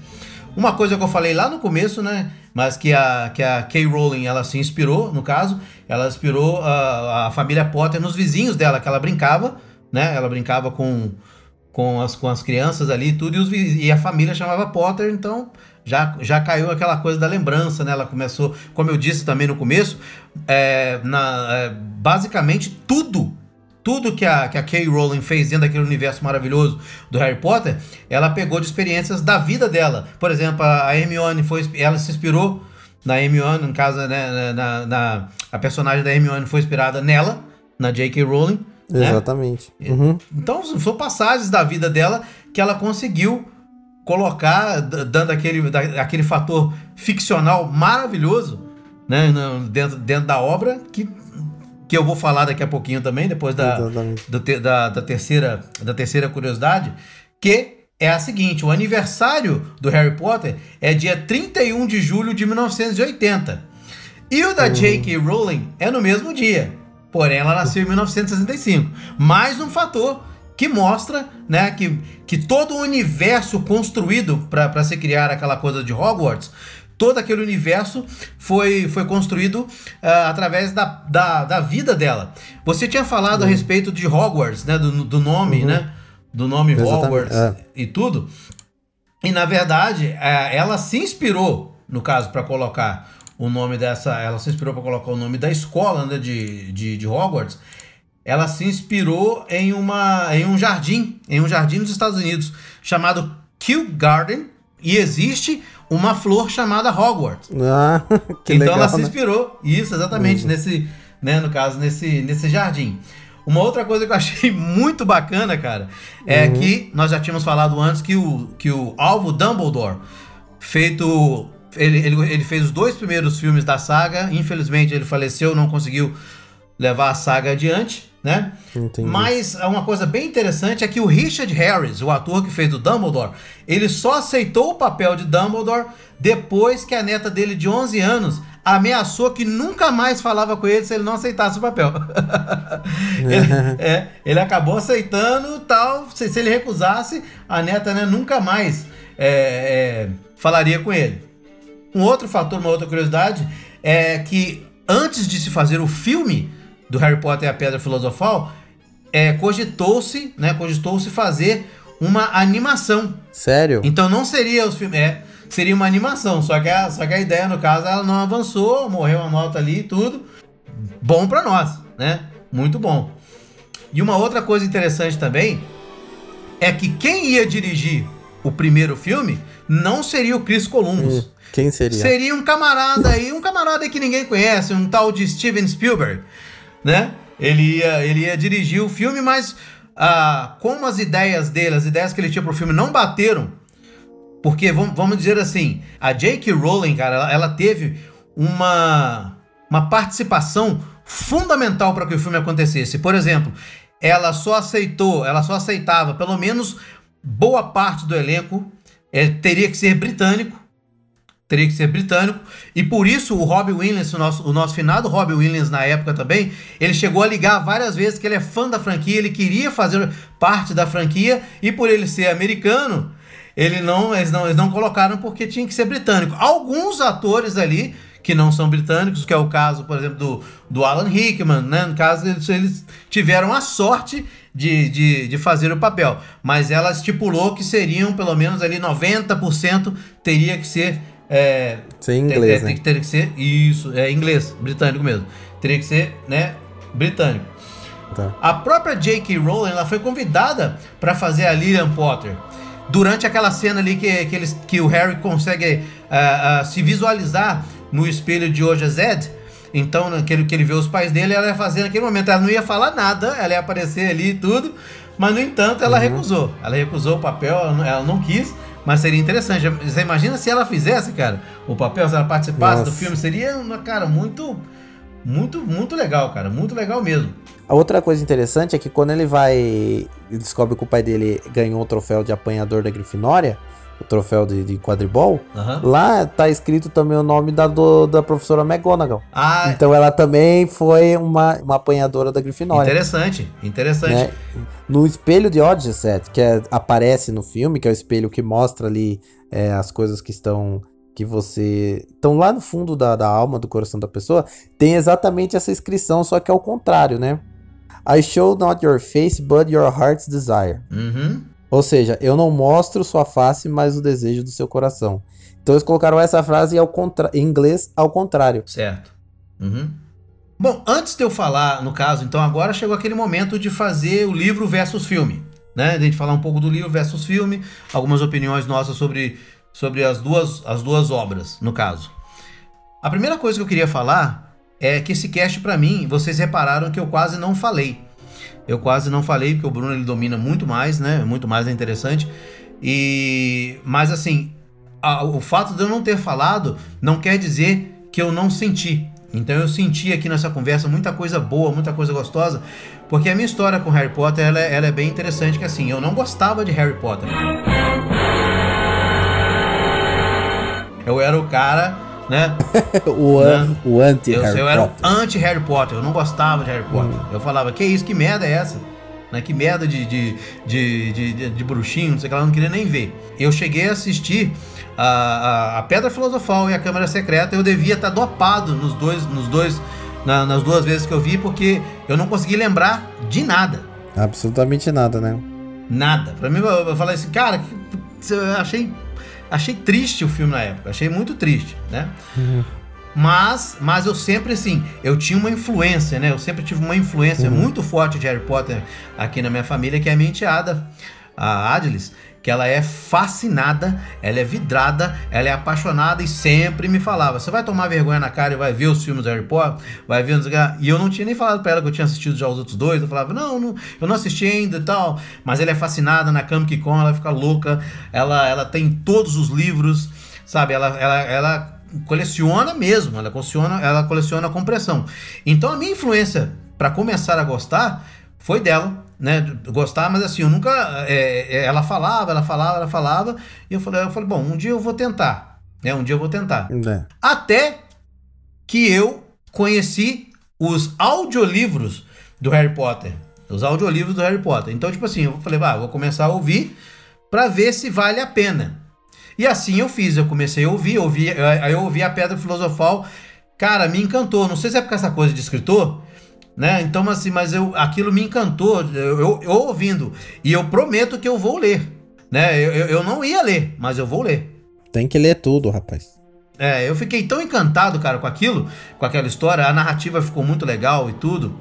Uma coisa que eu falei lá no começo, né? Mas que a, que a Kay Rowling, ela se inspirou, no caso, ela inspirou a, a família Potter nos vizinhos dela, que ela brincava, né? Ela brincava com, com, as, com as crianças ali tudo, e, os, e a família chamava Potter, então já, já caiu aquela coisa da lembrança, né? Ela começou, como eu disse também no começo, é, na, é, basicamente tudo tudo que a, que a Kay Rowling fez dentro daquele universo maravilhoso do Harry Potter, ela pegou de experiências da vida dela. Por exemplo, a Hermione foi, ela se inspirou na Hermione, no caso, né, na, na- a personagem da Hermione foi inspirada nela, na J.K. Rowling. Né? Exatamente. Uhum. Então são passagens da vida dela que ela conseguiu colocar, dando aquele, aquele fator ficcional maravilhoso né, dentro, dentro da obra, que, que eu vou falar daqui a pouquinho também, depois da, do da, da terceira, da terceira curiosidade, que é a seguinte: o aniversário do Harry Potter é dia 31 de julho de 1980. E o da J.K. Rowling é no mesmo dia. Porém, ela nasceu em 1965. Mais um fator que mostra né, que, que todo o universo construído para se criar aquela coisa de Hogwarts todo aquele universo foi, foi construído ah, através da, da, da vida dela. Você tinha falado a respeito de Hogwarts, né? Do, do nome, né? Do nome Exatamente, Hogwarts é. e tudo. E na verdade, é, ela se inspirou, no caso, para colocar o nome dessa. Ela se inspirou para colocar o nome da escola né, de, de, de Hogwarts. Ela se inspirou em, uma, em um jardim, em um jardim nos Estados Unidos, chamado Kew Garden. E existe uma flor chamada Hogwarts. Ah, *laughs* que então legal, ela se né? inspirou, isso, exatamente, nesse, né, no caso, nesse, nesse jardim. Uma outra coisa que eu *laughs* achei muito bacana, cara, é Uhum. que nós já tínhamos falado antes que o, que o Alvo Dumbledore, feito. Ele, ele, ele fez os dois primeiros filmes da saga, infelizmente ele faleceu, não conseguiu levar a saga adiante, né? Entendi. Mas uma coisa bem interessante é que o Richard Harris, o ator que fez o Dumbledore, ele só aceitou o papel de Dumbledore depois que a neta dele de 11 anos ameaçou que nunca mais falava com ele se ele não aceitasse o papel. *laughs* ele, *laughs* é, ele acabou aceitando tal, se, se ele recusasse, a neta né, nunca mais é, é, falaria com ele. Um outro fator, uma outra curiosidade, é que antes de se fazer o filme do Harry Potter e a Pedra Filosofal, é, cogitou-se, né, cogitou-se fazer uma animação. Sério? Então não seria os filmes, é, seria uma animação, só que a, só que a ideia no caso ela não avançou, morreu a nota ali e tudo. Bom pra nós, né? Muito bom. E uma outra coisa interessante também é que quem ia dirigir o primeiro filme não seria o Chris Columbus. Hum, Quem seria? Seria um camarada aí, um camarada que ninguém conhece, um tal de Steven Spielberg, né? Ele ia, ele ia dirigir o filme, mas ah, como as ideias dele, as ideias que ele tinha pro filme não bateram, porque vamos, dizer assim, a J.K. Rowling, cara, ela, ela teve uma, uma participação fundamental para que o filme acontecesse. Por exemplo, ela só aceitou, ela só aceitava pelo menos boa parte do elenco é, teria que ser britânico, teria que ser britânico, e por isso o Robbie Williams, o nosso, o nosso finado Robbie Williams na época também, ele chegou a ligar várias vezes que ele é fã da franquia, ele queria fazer parte da franquia, e por ele ser americano, ele não, eles não, eles não colocaram porque tinha que ser britânico. Alguns atores ali que não são britânicos, que é o caso, por exemplo, do, do Alan Rickman, né? No caso, eles, eles tiveram a sorte de, de, de fazer o papel. Mas ela estipulou que seriam, pelo menos ali, 90% teria que ser. É, Sem inglês, é, né? tem- Teria que ser. Isso, é inglês, britânico mesmo. Teria que ser, né? Britânico. Tá. A própria J.K. Rowling ela foi convidada para fazer a Lilian Potter. Durante aquela cena ali que, que, eles, que o Harry consegue ah, ah, se visualizar no espelho de hoje Zed, então naquele que ele vê os pais dele, ela ia fazer naquele momento. Ela não ia falar nada, ela ia aparecer ali e tudo, mas no entanto ela recusou. Ela recusou o papel, ela não, ela não quis, mas seria interessante. Você imagina se ela fizesse, cara, o papel, se ela participasse do Nossa. filme, seria, uma, cara, muito, muito, muito legal, cara, muito legal mesmo. A outra coisa interessante é que quando ele vai e descobre que o pai dele ganhou o troféu de apanhador da Grifinória, o troféu de, de quadribol, Aham. lá tá escrito também o nome da, do- da professora McGonagall. Ah, Então ela também foi uma, uma apanhadora da Grifinória. Interessante, interessante. né? No espelho de Odysseus, que é- aparece no filme, que é o espelho que mostra ali é, as coisas que estão que você estão lá no fundo da, da alma, do coração da pessoa, tem exatamente essa inscrição, só que é o contrário, né? I show not your face, but your heart's desire. Uhum. Ou seja, eu não mostro sua face, mas o desejo do seu coração. Então eles colocaram essa frase ao contra... em inglês ao contrário. Certo. Uhum. Bom, antes de eu falar, no caso, então agora chegou aquele momento de fazer o livro versus filme. Né? De a gente falar um pouco do livro versus filme, algumas opiniões nossas sobre, sobre as, duas, as duas obras, no caso. A primeira coisa que eu queria falar é que esse cast, pra mim, vocês repararam que eu quase não falei. Eu quase não falei, porque o Bruno ele domina muito mais, né? Muito mais é interessante. E. Mas assim, a- o fato de eu não ter falado não quer dizer que eu não senti. Então eu senti aqui nessa conversa muita coisa boa, muita coisa gostosa, porque a minha história com Harry Potter ela, é- ela é bem interessante, que assim, eu não gostava de Harry Potter. Eu era o cara, né? *laughs* o, an, Né? o anti Eu, Harry eu era Potter. Hum. anti-Harry Potter, eu não gostava de Harry Potter. Eu falava, que isso, que merda é essa? Né? Que merda de, de, de, de, de, bruxinho, não sei o que ela não queria nem ver. Eu cheguei a assistir a, a, a Pedra Filosofal e a Câmara Secreta, eu devia estar dopado nos dois, nos dois, na- nas duas vezes que eu vi, porque eu não consegui lembrar de nada. Absolutamente nada, né? Nada. Pra mim, eu, eu falei assim, cara, que- eu achei, achei triste o filme na época, achei muito triste, né? Mas, mas eu sempre assim, eu tinha uma influência, né? Eu sempre tive uma influência muito forte de Harry Potter aqui na minha família, que é a minha enteada, a Adlis, que ela é fascinada, ela é vidrada, ela é apaixonada e sempre me falava: você vai tomar vergonha na cara e vai ver os filmes do Harry Potter, vai ver. não sei o quê." E eu não tinha nem falado pra ela que eu tinha assistido já os outros dois. Eu falava: não, não eu não assisti ainda e tal. Mas ela é fascinada na Comic Con, ela fica louca, ela, ela tem todos os livros, sabe? Ela, ela, ela coleciona mesmo, ela coleciona, ela coleciona a compressão. Então a minha influência para começar a gostar foi dela, né? Gostar, mas assim, eu nunca. é, é, ela falava, ela falava, ela falava, e eu falei, eu falei, bom, um dia eu vou tentar. Né? Um dia eu vou tentar. É. Até que eu conheci os audiolivros do Harry Potter. Os audiolivros do Harry Potter. Então, tipo assim, eu falei, ah, vou começar a ouvir pra ver se vale a pena. E assim eu fiz, eu comecei a ouvir, ouvi, aí eu ouvi a Pedra Filosofal, cara, me encantou. Não sei se é por essa coisa de escritor, né? Então, assim, mas eu, aquilo me encantou, eu, eu- eu ouvindo. E eu prometo que eu vou ler, né? Eu, eu, eu não ia ler, mas eu vou ler. Tem que ler tudo, rapaz. É, eu fiquei tão encantado, cara, com aquilo, com aquela história, a narrativa ficou muito legal e tudo.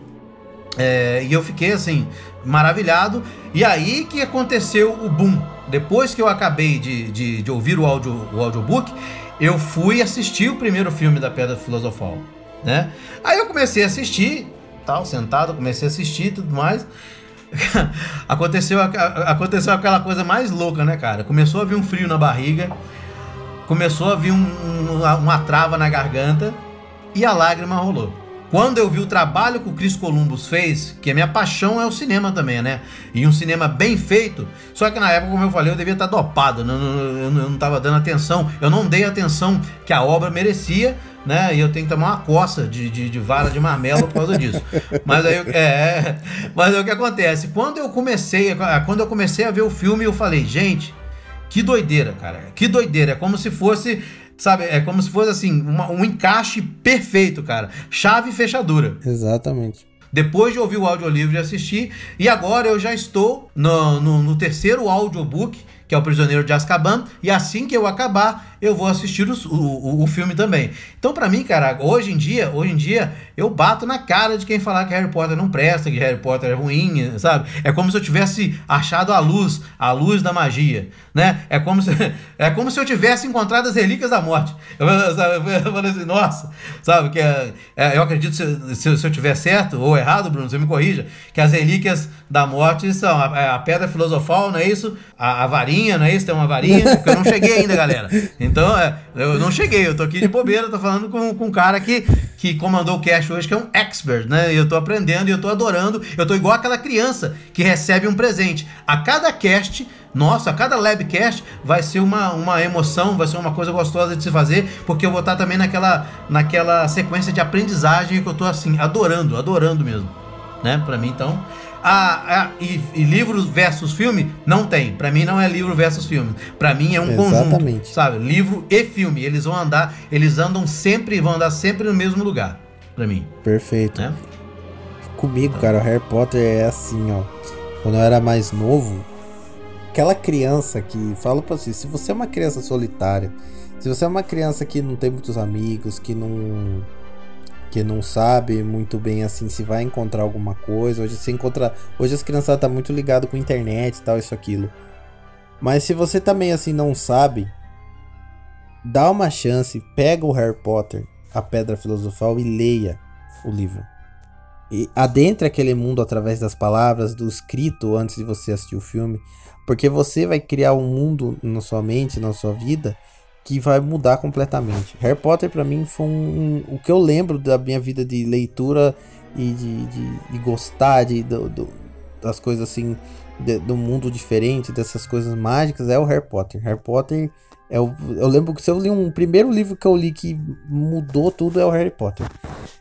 É, e eu fiquei assim, maravilhado. E aí que aconteceu o boom. Depois que eu acabei de, de, de ouvir o, audio, o audiobook, eu fui assistir o primeiro filme da Pedra Filosofal, né? Aí eu comecei a assistir, tal, sentado, comecei a assistir e tudo mais. *laughs* aconteceu, aconteceu aquela coisa mais louca, né, cara? Começou a vir um frio na barriga, começou a vir um- um- uma, trava na garganta e a lágrima rolou. Quando eu vi o trabalho que o Chris Columbus fez, que a minha paixão é o cinema também, né? E um cinema bem feito, só que na época, como eu falei, eu devia estar dopado, eu não estava dando atenção, eu não dei a atenção que a obra merecia, né? E eu tenho que tomar uma coça de, de, de vara de marmelo por causa disso. Mas aí, é, mas aí o que acontece? Quando eu comecei, quando eu comecei a ver o filme, eu falei, gente, que doideira, cara. Que doideira. É como se fosse, sabe, é como se fosse assim, uma- um encaixe perfeito, cara. Chave e fechadura. Exatamente. Depois de ouvir o audiolivro e assistir, e agora eu já estou no, no, no terceiro audiobook, que é o Prisioneiro de Azkaban, e assim que eu acabar, eu vou assistir o, o, o filme também. Então, pra mim, cara, hoje em dia, hoje em dia, eu bato na cara de quem falar que Harry Potter não presta, que Harry Potter é ruim, sabe? É como se eu tivesse achado a luz, a luz da magia, né? É como se, *laughs* é como se eu tivesse encontrado as relíquias da morte. Eu, sabe, eu falei assim, nossa, sabe? Que é, é, eu acredito, se, se, se eu tiver certo ou errado, Bruno, você me corrija, que as relíquias da morte são a, a pedra filosofal, não é isso? A, a varinha, não é isso? Tem uma varinha, porque eu não cheguei ainda, galera. Então, é, eu não cheguei, eu tô aqui de bobeira, tô falando com, com um cara que, que comandou o cast hoje, que é um expert, né? E eu tô aprendendo e eu tô adorando. Eu tô igual aquela criança que recebe um presente. A cada cast, nossa, a cada labcast vai ser uma, uma emoção, vai ser uma coisa gostosa de se fazer, porque eu vou estar também naquela, naquela sequência de aprendizagem que eu tô assim, adorando, adorando mesmo. Né? Pra mim, então. A, a- e, e livros versus filme não tem. Pra mim não é livro versus filme. Pra mim é um Exatamente. conjunto, sabe? Livro e filme. Eles vão andar, eles andam sempre, vão andar sempre no mesmo lugar. Pra mim, Perfeito. né? Comigo, cara, o Harry Potter é assim, ó. Quando eu era mais novo, aquela criança que fala pra você, se você é uma criança solitária, se você é uma criança que não tem muitos amigos, que não que não sabe muito bem assim se vai encontrar alguma coisa, hoje você encontra, hoje as crianças tá muito ligado com internet e tal, isso aquilo. Mas se você também assim não sabe, dá uma chance, pega o Harry Potter, a Pedra Filosofal e leia o livro e adentre aquele mundo através das palavras, do escrito antes de você assistir o filme, porque você vai criar um mundo na sua mente, na sua vida, que vai mudar completamente. Harry Potter pra mim foi um, um- o que eu lembro da minha vida de leitura e de, de, de gostar de, do- do- das coisas assim, de- do mundo diferente, dessas coisas mágicas, é o Harry Potter. Harry Potter é o, eu lembro que se eu li um primeiro livro que eu li que mudou tudo é o Harry Potter.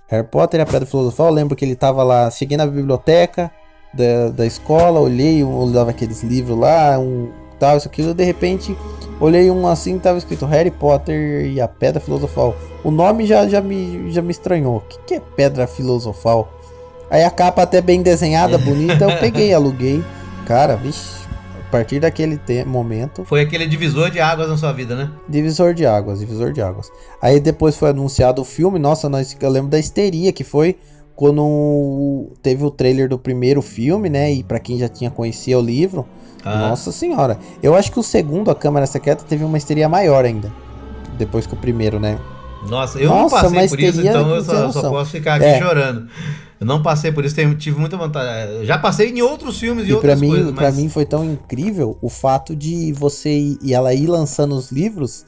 Harry Potter e a Pedra Filosofal, eu lembro que ele tava lá, cheguei na biblioteca, da, da escola, olhei, eu olhava aqueles livros lá, um tal, isso aquilo, de repente olhei um assim, tava escrito Harry Potter e a Pedra Filosofal. O nome já, já, me, já me estranhou. O que, que é Pedra Filosofal? Aí a capa até bem desenhada, *laughs* bonita, eu peguei, aluguei. Cara, vixe, a partir daquele momento, Foi aquele divisor de águas na sua vida, né? divisor de águas, divisor de águas. Aí depois foi anunciado o filme, nossa, nós, eu lembro da histeria que foi quando teve o trailer do primeiro filme, né? E pra quem já tinha conhecido o livro, Ah. nossa senhora. Eu acho que o segundo, a Câmara Secreta, teve uma histeria maior ainda. Depois que o primeiro, né? Nossa, eu não Nossa, passei mas por isso, então eu só, só posso ficar aqui É. chorando. Eu não passei por isso, tive muita vontade. Já passei em outros filmes e, E pra outras mim, coisas, pra mas... mim foi tão incrível o fato de você e ela ir lançando os livros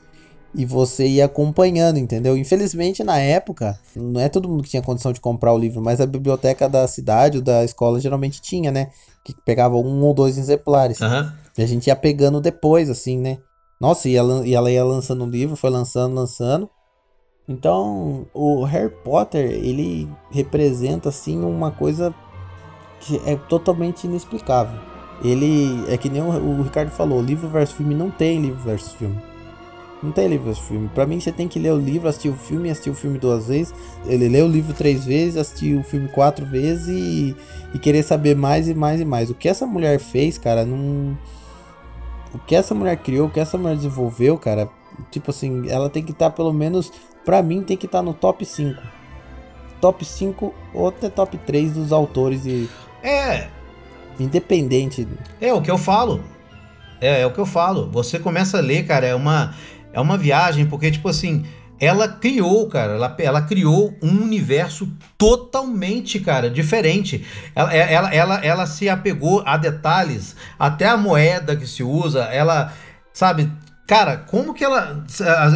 e você ir acompanhando, entendeu? Infelizmente, na época, não é todo mundo que tinha condição de comprar o livro, mas a biblioteca da cidade ou da escola geralmente tinha, né? Que pegava um ou dois exemplares. Aham. E a gente ia pegando depois, assim, né? Nossa, e ela, e ela ia lançando o livro, foi lançando, lançando. Então, o Harry Potter, ele representa, assim, uma coisa que é totalmente inexplicável. Ele, é que nem o, o Ricardo falou, livro versus filme não tem livro versus filme. Não tem livro versus filme. Pra mim, você tem que ler o livro, assistir o filme, assistir o filme duas vezes. Ele lê o livro três vezes, assistir o filme quatro vezes e, e querer saber mais e mais e mais. O que essa mulher fez, cara, não. O que essa mulher criou, o que essa mulher desenvolveu, cara, tipo assim, ela tem que estar pelo menos, pra mim, tem que estar no top 5. Top 5 ou até top 3 dos autores e É, independente. é o que eu falo. É, é o que eu falo. Você começa a ler, cara, é uma, é uma viagem, porque, tipo assim, ela criou, cara, ela, ela criou um universo totalmente, cara, diferente. Ela, é, ela, ela, ela se apegou a detalhes, até a moeda que se usa, ela, sabe, Cara, como que ela.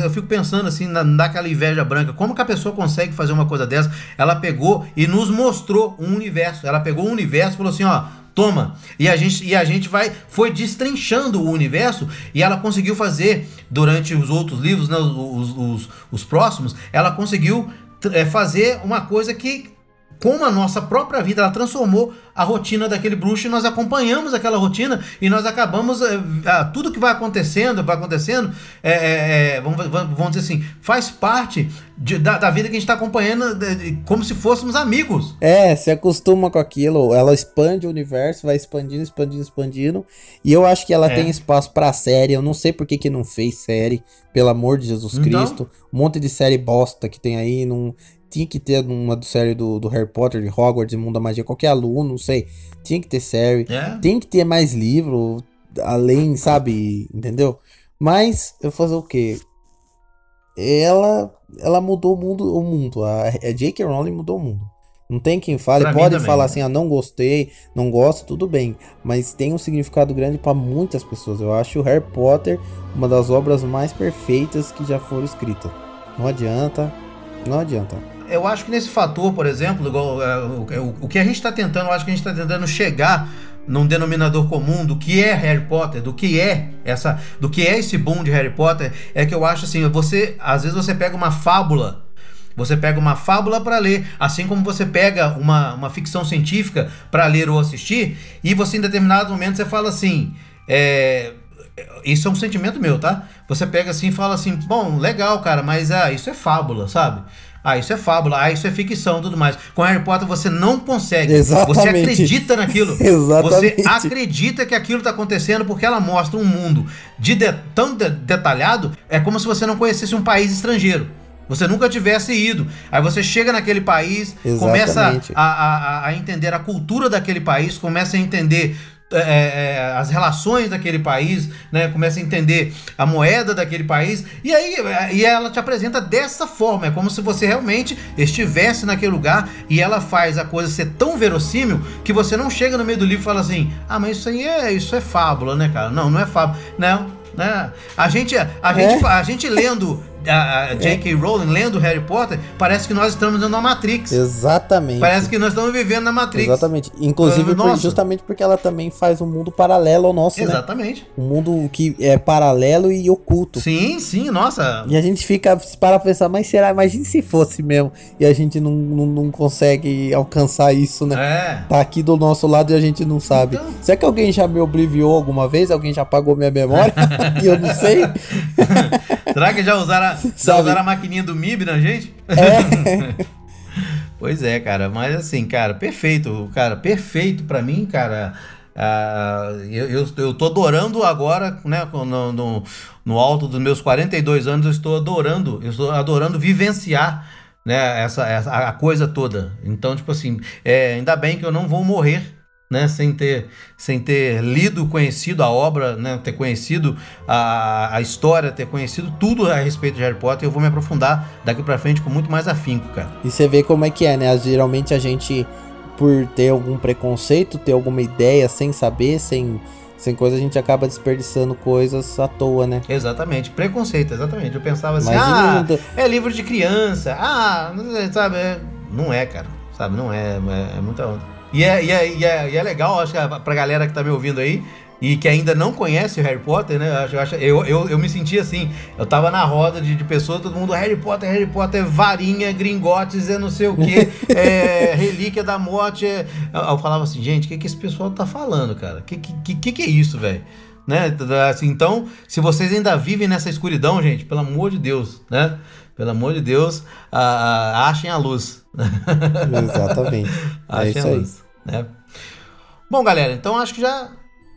Eu fico pensando assim, na, naquela inveja branca, como que a pessoa consegue fazer uma coisa dessa? Ela pegou e nos mostrou um universo. Ela pegou um universo e falou assim: ó, toma. E a gente, e a gente vai. Foi destrinchando o universo e ela conseguiu fazer, durante os outros livros, né, os, os, os próximos, ela conseguiu é, fazer uma coisa que como a nossa própria vida ela transformou a rotina daquele bruxo e nós acompanhamos aquela rotina e nós acabamos é, é, tudo que vai acontecendo vai acontecendo é, vamos, vamos dizer assim faz parte de, da, da, vida que a gente está acompanhando de, como se fôssemos amigos é se acostuma com aquilo ela expande o universo vai expandindo expandindo expandindo e eu acho que ela É. tem espaço para série eu não sei por que, que não fez série pelo amor de Jesus Então? Cristo um monte de série bosta que tem aí não tinha que ter uma do série do, do, Harry Potter, de Hogwarts, de Mundo da Magia, qualquer aluno, não sei. Tinha que ter série. É. Tem que ter mais livro, além, sabe? Entendeu? Mas, eu vou fazer o quê? Ela ela mudou o mundo. O mundo. A, a J.K. Rowling mudou o mundo. Não tem quem fale. Pra Pode falar né? assim, ah, não gostei, não gosto, tudo bem. Mas tem um significado grande para muitas pessoas. Eu acho o Harry Potter uma das obras mais perfeitas que já foram escritas. Não adianta. Não adianta. Eu acho que nesse fator, por exemplo, igual, é, o, o, o que a gente está tentando, eu acho que a gente está tentando chegar num denominador comum do que é Harry Potter, do que é essa, do que é esse boom de Harry Potter, é que eu acho assim, você, às vezes você pega uma fábula você pega uma fábula para ler, assim como você pega uma, uma ficção científica para ler ou assistir, e você em determinado momento você fala assim, é, isso é um sentimento meu, tá? Você pega assim e fala assim, bom, legal, cara, mas ah, isso é fábula, sabe? Ah, isso é fábula, ah, isso é ficção tudo mais. Com Harry Potter você não consegue. Exatamente. Você acredita naquilo. *laughs* Exatamente. Você acredita que aquilo está acontecendo porque ela mostra um mundo de, de tão de, detalhado, é como se você não conhecesse um país estrangeiro. Você nunca tivesse ido. Aí você chega naquele país, Exatamente. começa a, a, a, entender a cultura daquele país, começa a entender é, é, as relações daquele país, né? Começa a entender a moeda daquele país. E aí e ela te apresenta dessa forma. É como se você realmente estivesse naquele lugar e ela faz a coisa ser tão verossímil que você não chega no meio do livro e fala assim: Ah, mas isso aí é, isso é fábula, né, cara? Não, não é fábula. Não, né? A gente, a, É? gente, a gente lendo a, a J.K. Rowling lendo Harry Potter, parece que nós estamos da Matrix. Exatamente. Parece que nós estamos vivendo na Matrix. Exatamente. Inclusive, por- Nossa. justamente porque ela também faz um mundo paralelo ao nosso, né? Exatamente. Um mundo que é paralelo e oculto. Sim, sim, nossa. E a gente fica para pensar, mas será? Imagine se fosse mesmo. E a gente não, não, não consegue alcançar isso, né? É. Tá aqui do nosso lado e a gente não sabe. Então. Será que alguém já me obliviou alguma vez? Alguém já apagou minha memória? *laughs* e eu não sei? *laughs* Será que já usaram, Sabe? usaram a maquininha do MIB na gente? É. *laughs* Pois é, cara, mas assim, cara, perfeito, cara, perfeito pra mim, cara. Ah, eu, eu, eu tô adorando agora, né, no, no, no alto dos meus 42 anos, eu estou adorando, eu estou adorando vivenciar, né, essa, essa a coisa toda. Então, tipo assim, é, ainda bem que eu não vou morrer, né, sem ter, sem ter lido, conhecido a obra, né, ter conhecido a, a história, ter conhecido tudo a respeito de Harry Potter, eu vou me aprofundar daqui pra frente com muito mais afinco, cara. E você vê como é que é, né? Geralmente a gente, por ter algum preconceito, ter alguma ideia sem saber, sem, sem coisa, a gente acaba desperdiçando coisas à toa, né? Exatamente, preconceito, exatamente. Eu pensava assim, Imagina ah, é livro de criança, ah, não sei, sabe, é- não é, cara, sabe, não é, é, é muita onda. E é, e, é, e, é, e é legal, acho que a- pra galera que tá me ouvindo aí, e que ainda não conhece o Harry Potter, né, eu, acho, eu, eu, eu, me senti assim, eu tava na roda de, de pessoas, todo mundo, Harry Potter, Harry Potter, varinha, gringotes, é não sei o que, *laughs* é, relíquia da morte, é... eu, falava assim, gente, o que que esse pessoal tá falando, cara, que que, que, que é isso, velho? né? Assim, então, se vocês ainda vivem nessa escuridão, gente, pelo amor de Deus, né? Pelo amor de Deus, ah, ah, achem a luz. *laughs* Exatamente. é achem isso a aí. Né? Bom, galera, então acho que já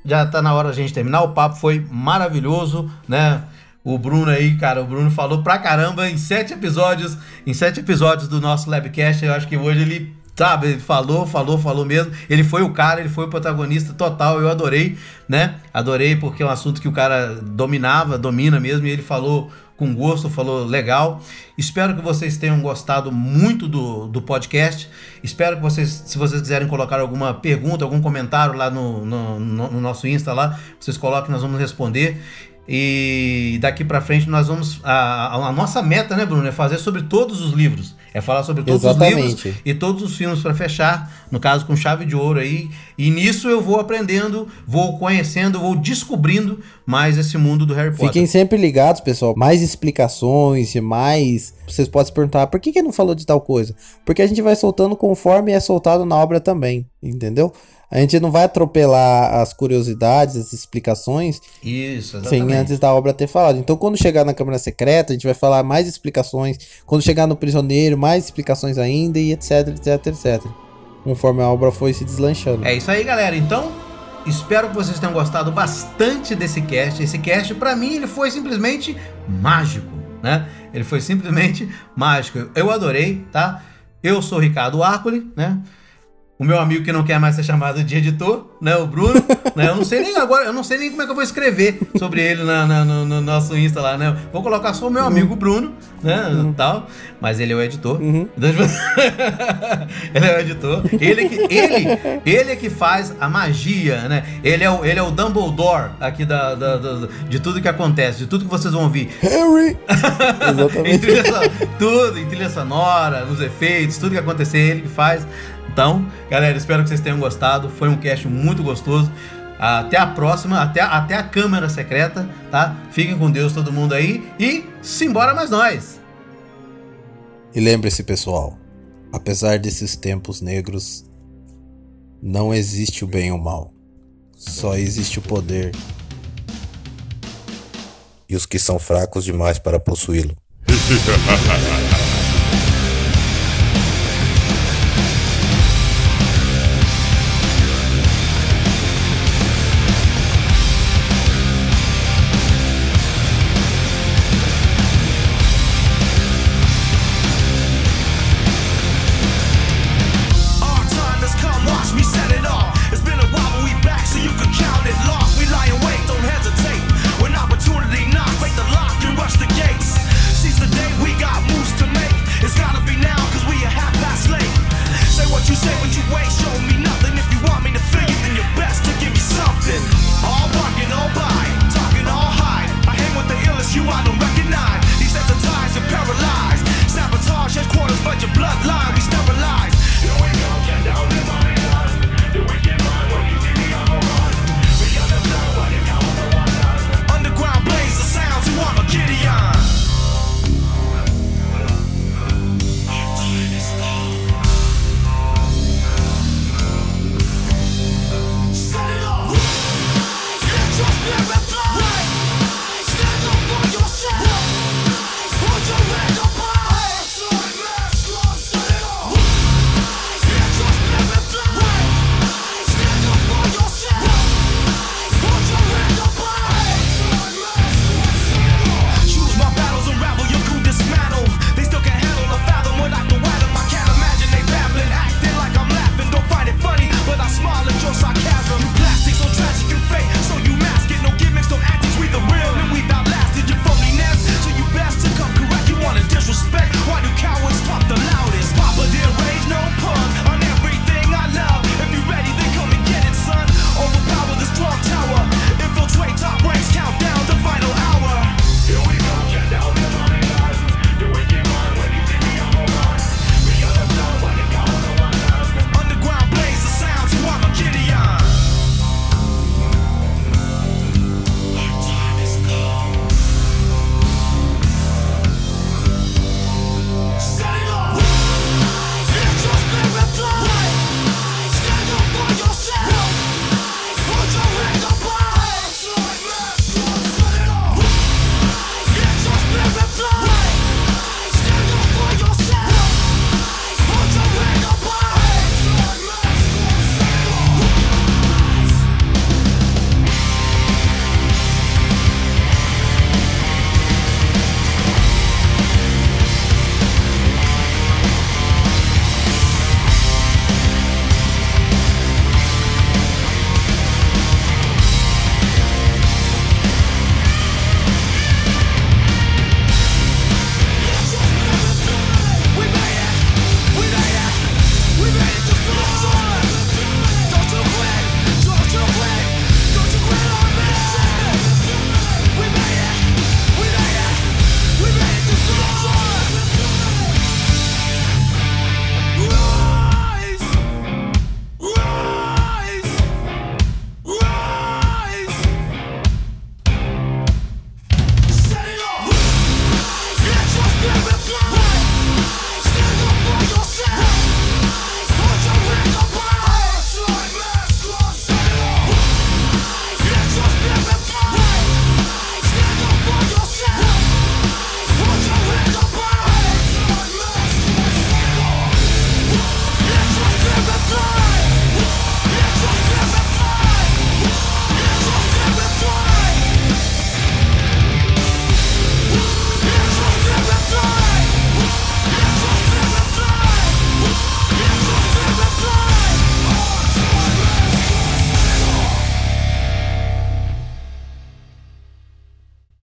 já tá na hora da gente terminar. O papo foi maravilhoso, né? O Bruno aí, cara, o Bruno falou pra caramba em sete episódios, em sete episódios do nosso Labcast. Eu acho que hoje ele, sabe, falou, falou, falou mesmo. Ele foi o cara, ele foi o protagonista total. Eu adorei, né? Adorei porque é um assunto que o cara dominava, domina mesmo, e ele falou com gosto, falou legal. Espero que vocês tenham gostado muito do, do podcast. Espero que vocês, se vocês quiserem colocar alguma pergunta, algum comentário lá no, no, no- no nosso Insta lá, vocês coloquem, nós vamos responder. E daqui pra frente nós vamos. A- a nossa meta, né, Bruno, é fazer sobre todos os livros. É falar sobre todos os Exatamente. livros e todos os filmes pra fechar, no caso com chave de ouro aí. E nisso eu vou aprendendo, vou conhecendo, vou descobrindo mais esse mundo do Harry Potter. Fiquem sempre ligados, pessoal. Mais explicações e mais. Vocês podem se perguntar por que, que não falou de tal coisa? Porque a gente vai soltando conforme é soltado na obra também, entendeu? A gente não vai atropelar as curiosidades, as explicações, Isso, sem exatamente. antes da obra ter falado. Então, quando chegar na Câmara Secreta, a gente vai falar mais explicações. Quando chegar no Prisioneiro, mais explicações ainda, e etc, etc, etc. Conforme a obra foi se deslanchando. É isso aí, galera. Então, espero que vocês tenham gostado bastante desse cast. Esse cast, pra mim, ele foi simplesmente mágico, né? Ele foi simplesmente *laughs* mágico. Eu adorei, tá? Eu sou o Ricardo Arcoli, né? O meu amigo que não quer mais ser chamado de editor, né? O Bruno, né? Eu não sei nem agora, eu não sei nem como é que eu vou escrever sobre ele na, na- no, no nosso Insta lá, né? Vou colocar só o meu amigo Bruno, né? Tal, mas ele é o editor. Então, tipo, *laughs* ele é o editor. Ele, que, ele, ele é que faz a magia, né? Ele é o, ele é o Dumbledore aqui da, da- da- de tudo que acontece, de tudo que vocês vão ouvir. Harry! *laughs* em Exatamente. trilha sonora, tudo, em trilha sonora, nos efeitos, tudo que acontecer, ele que faz. Então, galera, espero que vocês tenham gostado. Foi um cast muito gostoso. Até a próxima, até, até a câmera secreta, tá? Fiquem com Deus, todo mundo aí. E simbora mais nós! E lembre-se, pessoal, apesar desses tempos negros, não existe o bem e o mal. Só existe o poder. E os que são fracos demais para possuí-lo. *laughs*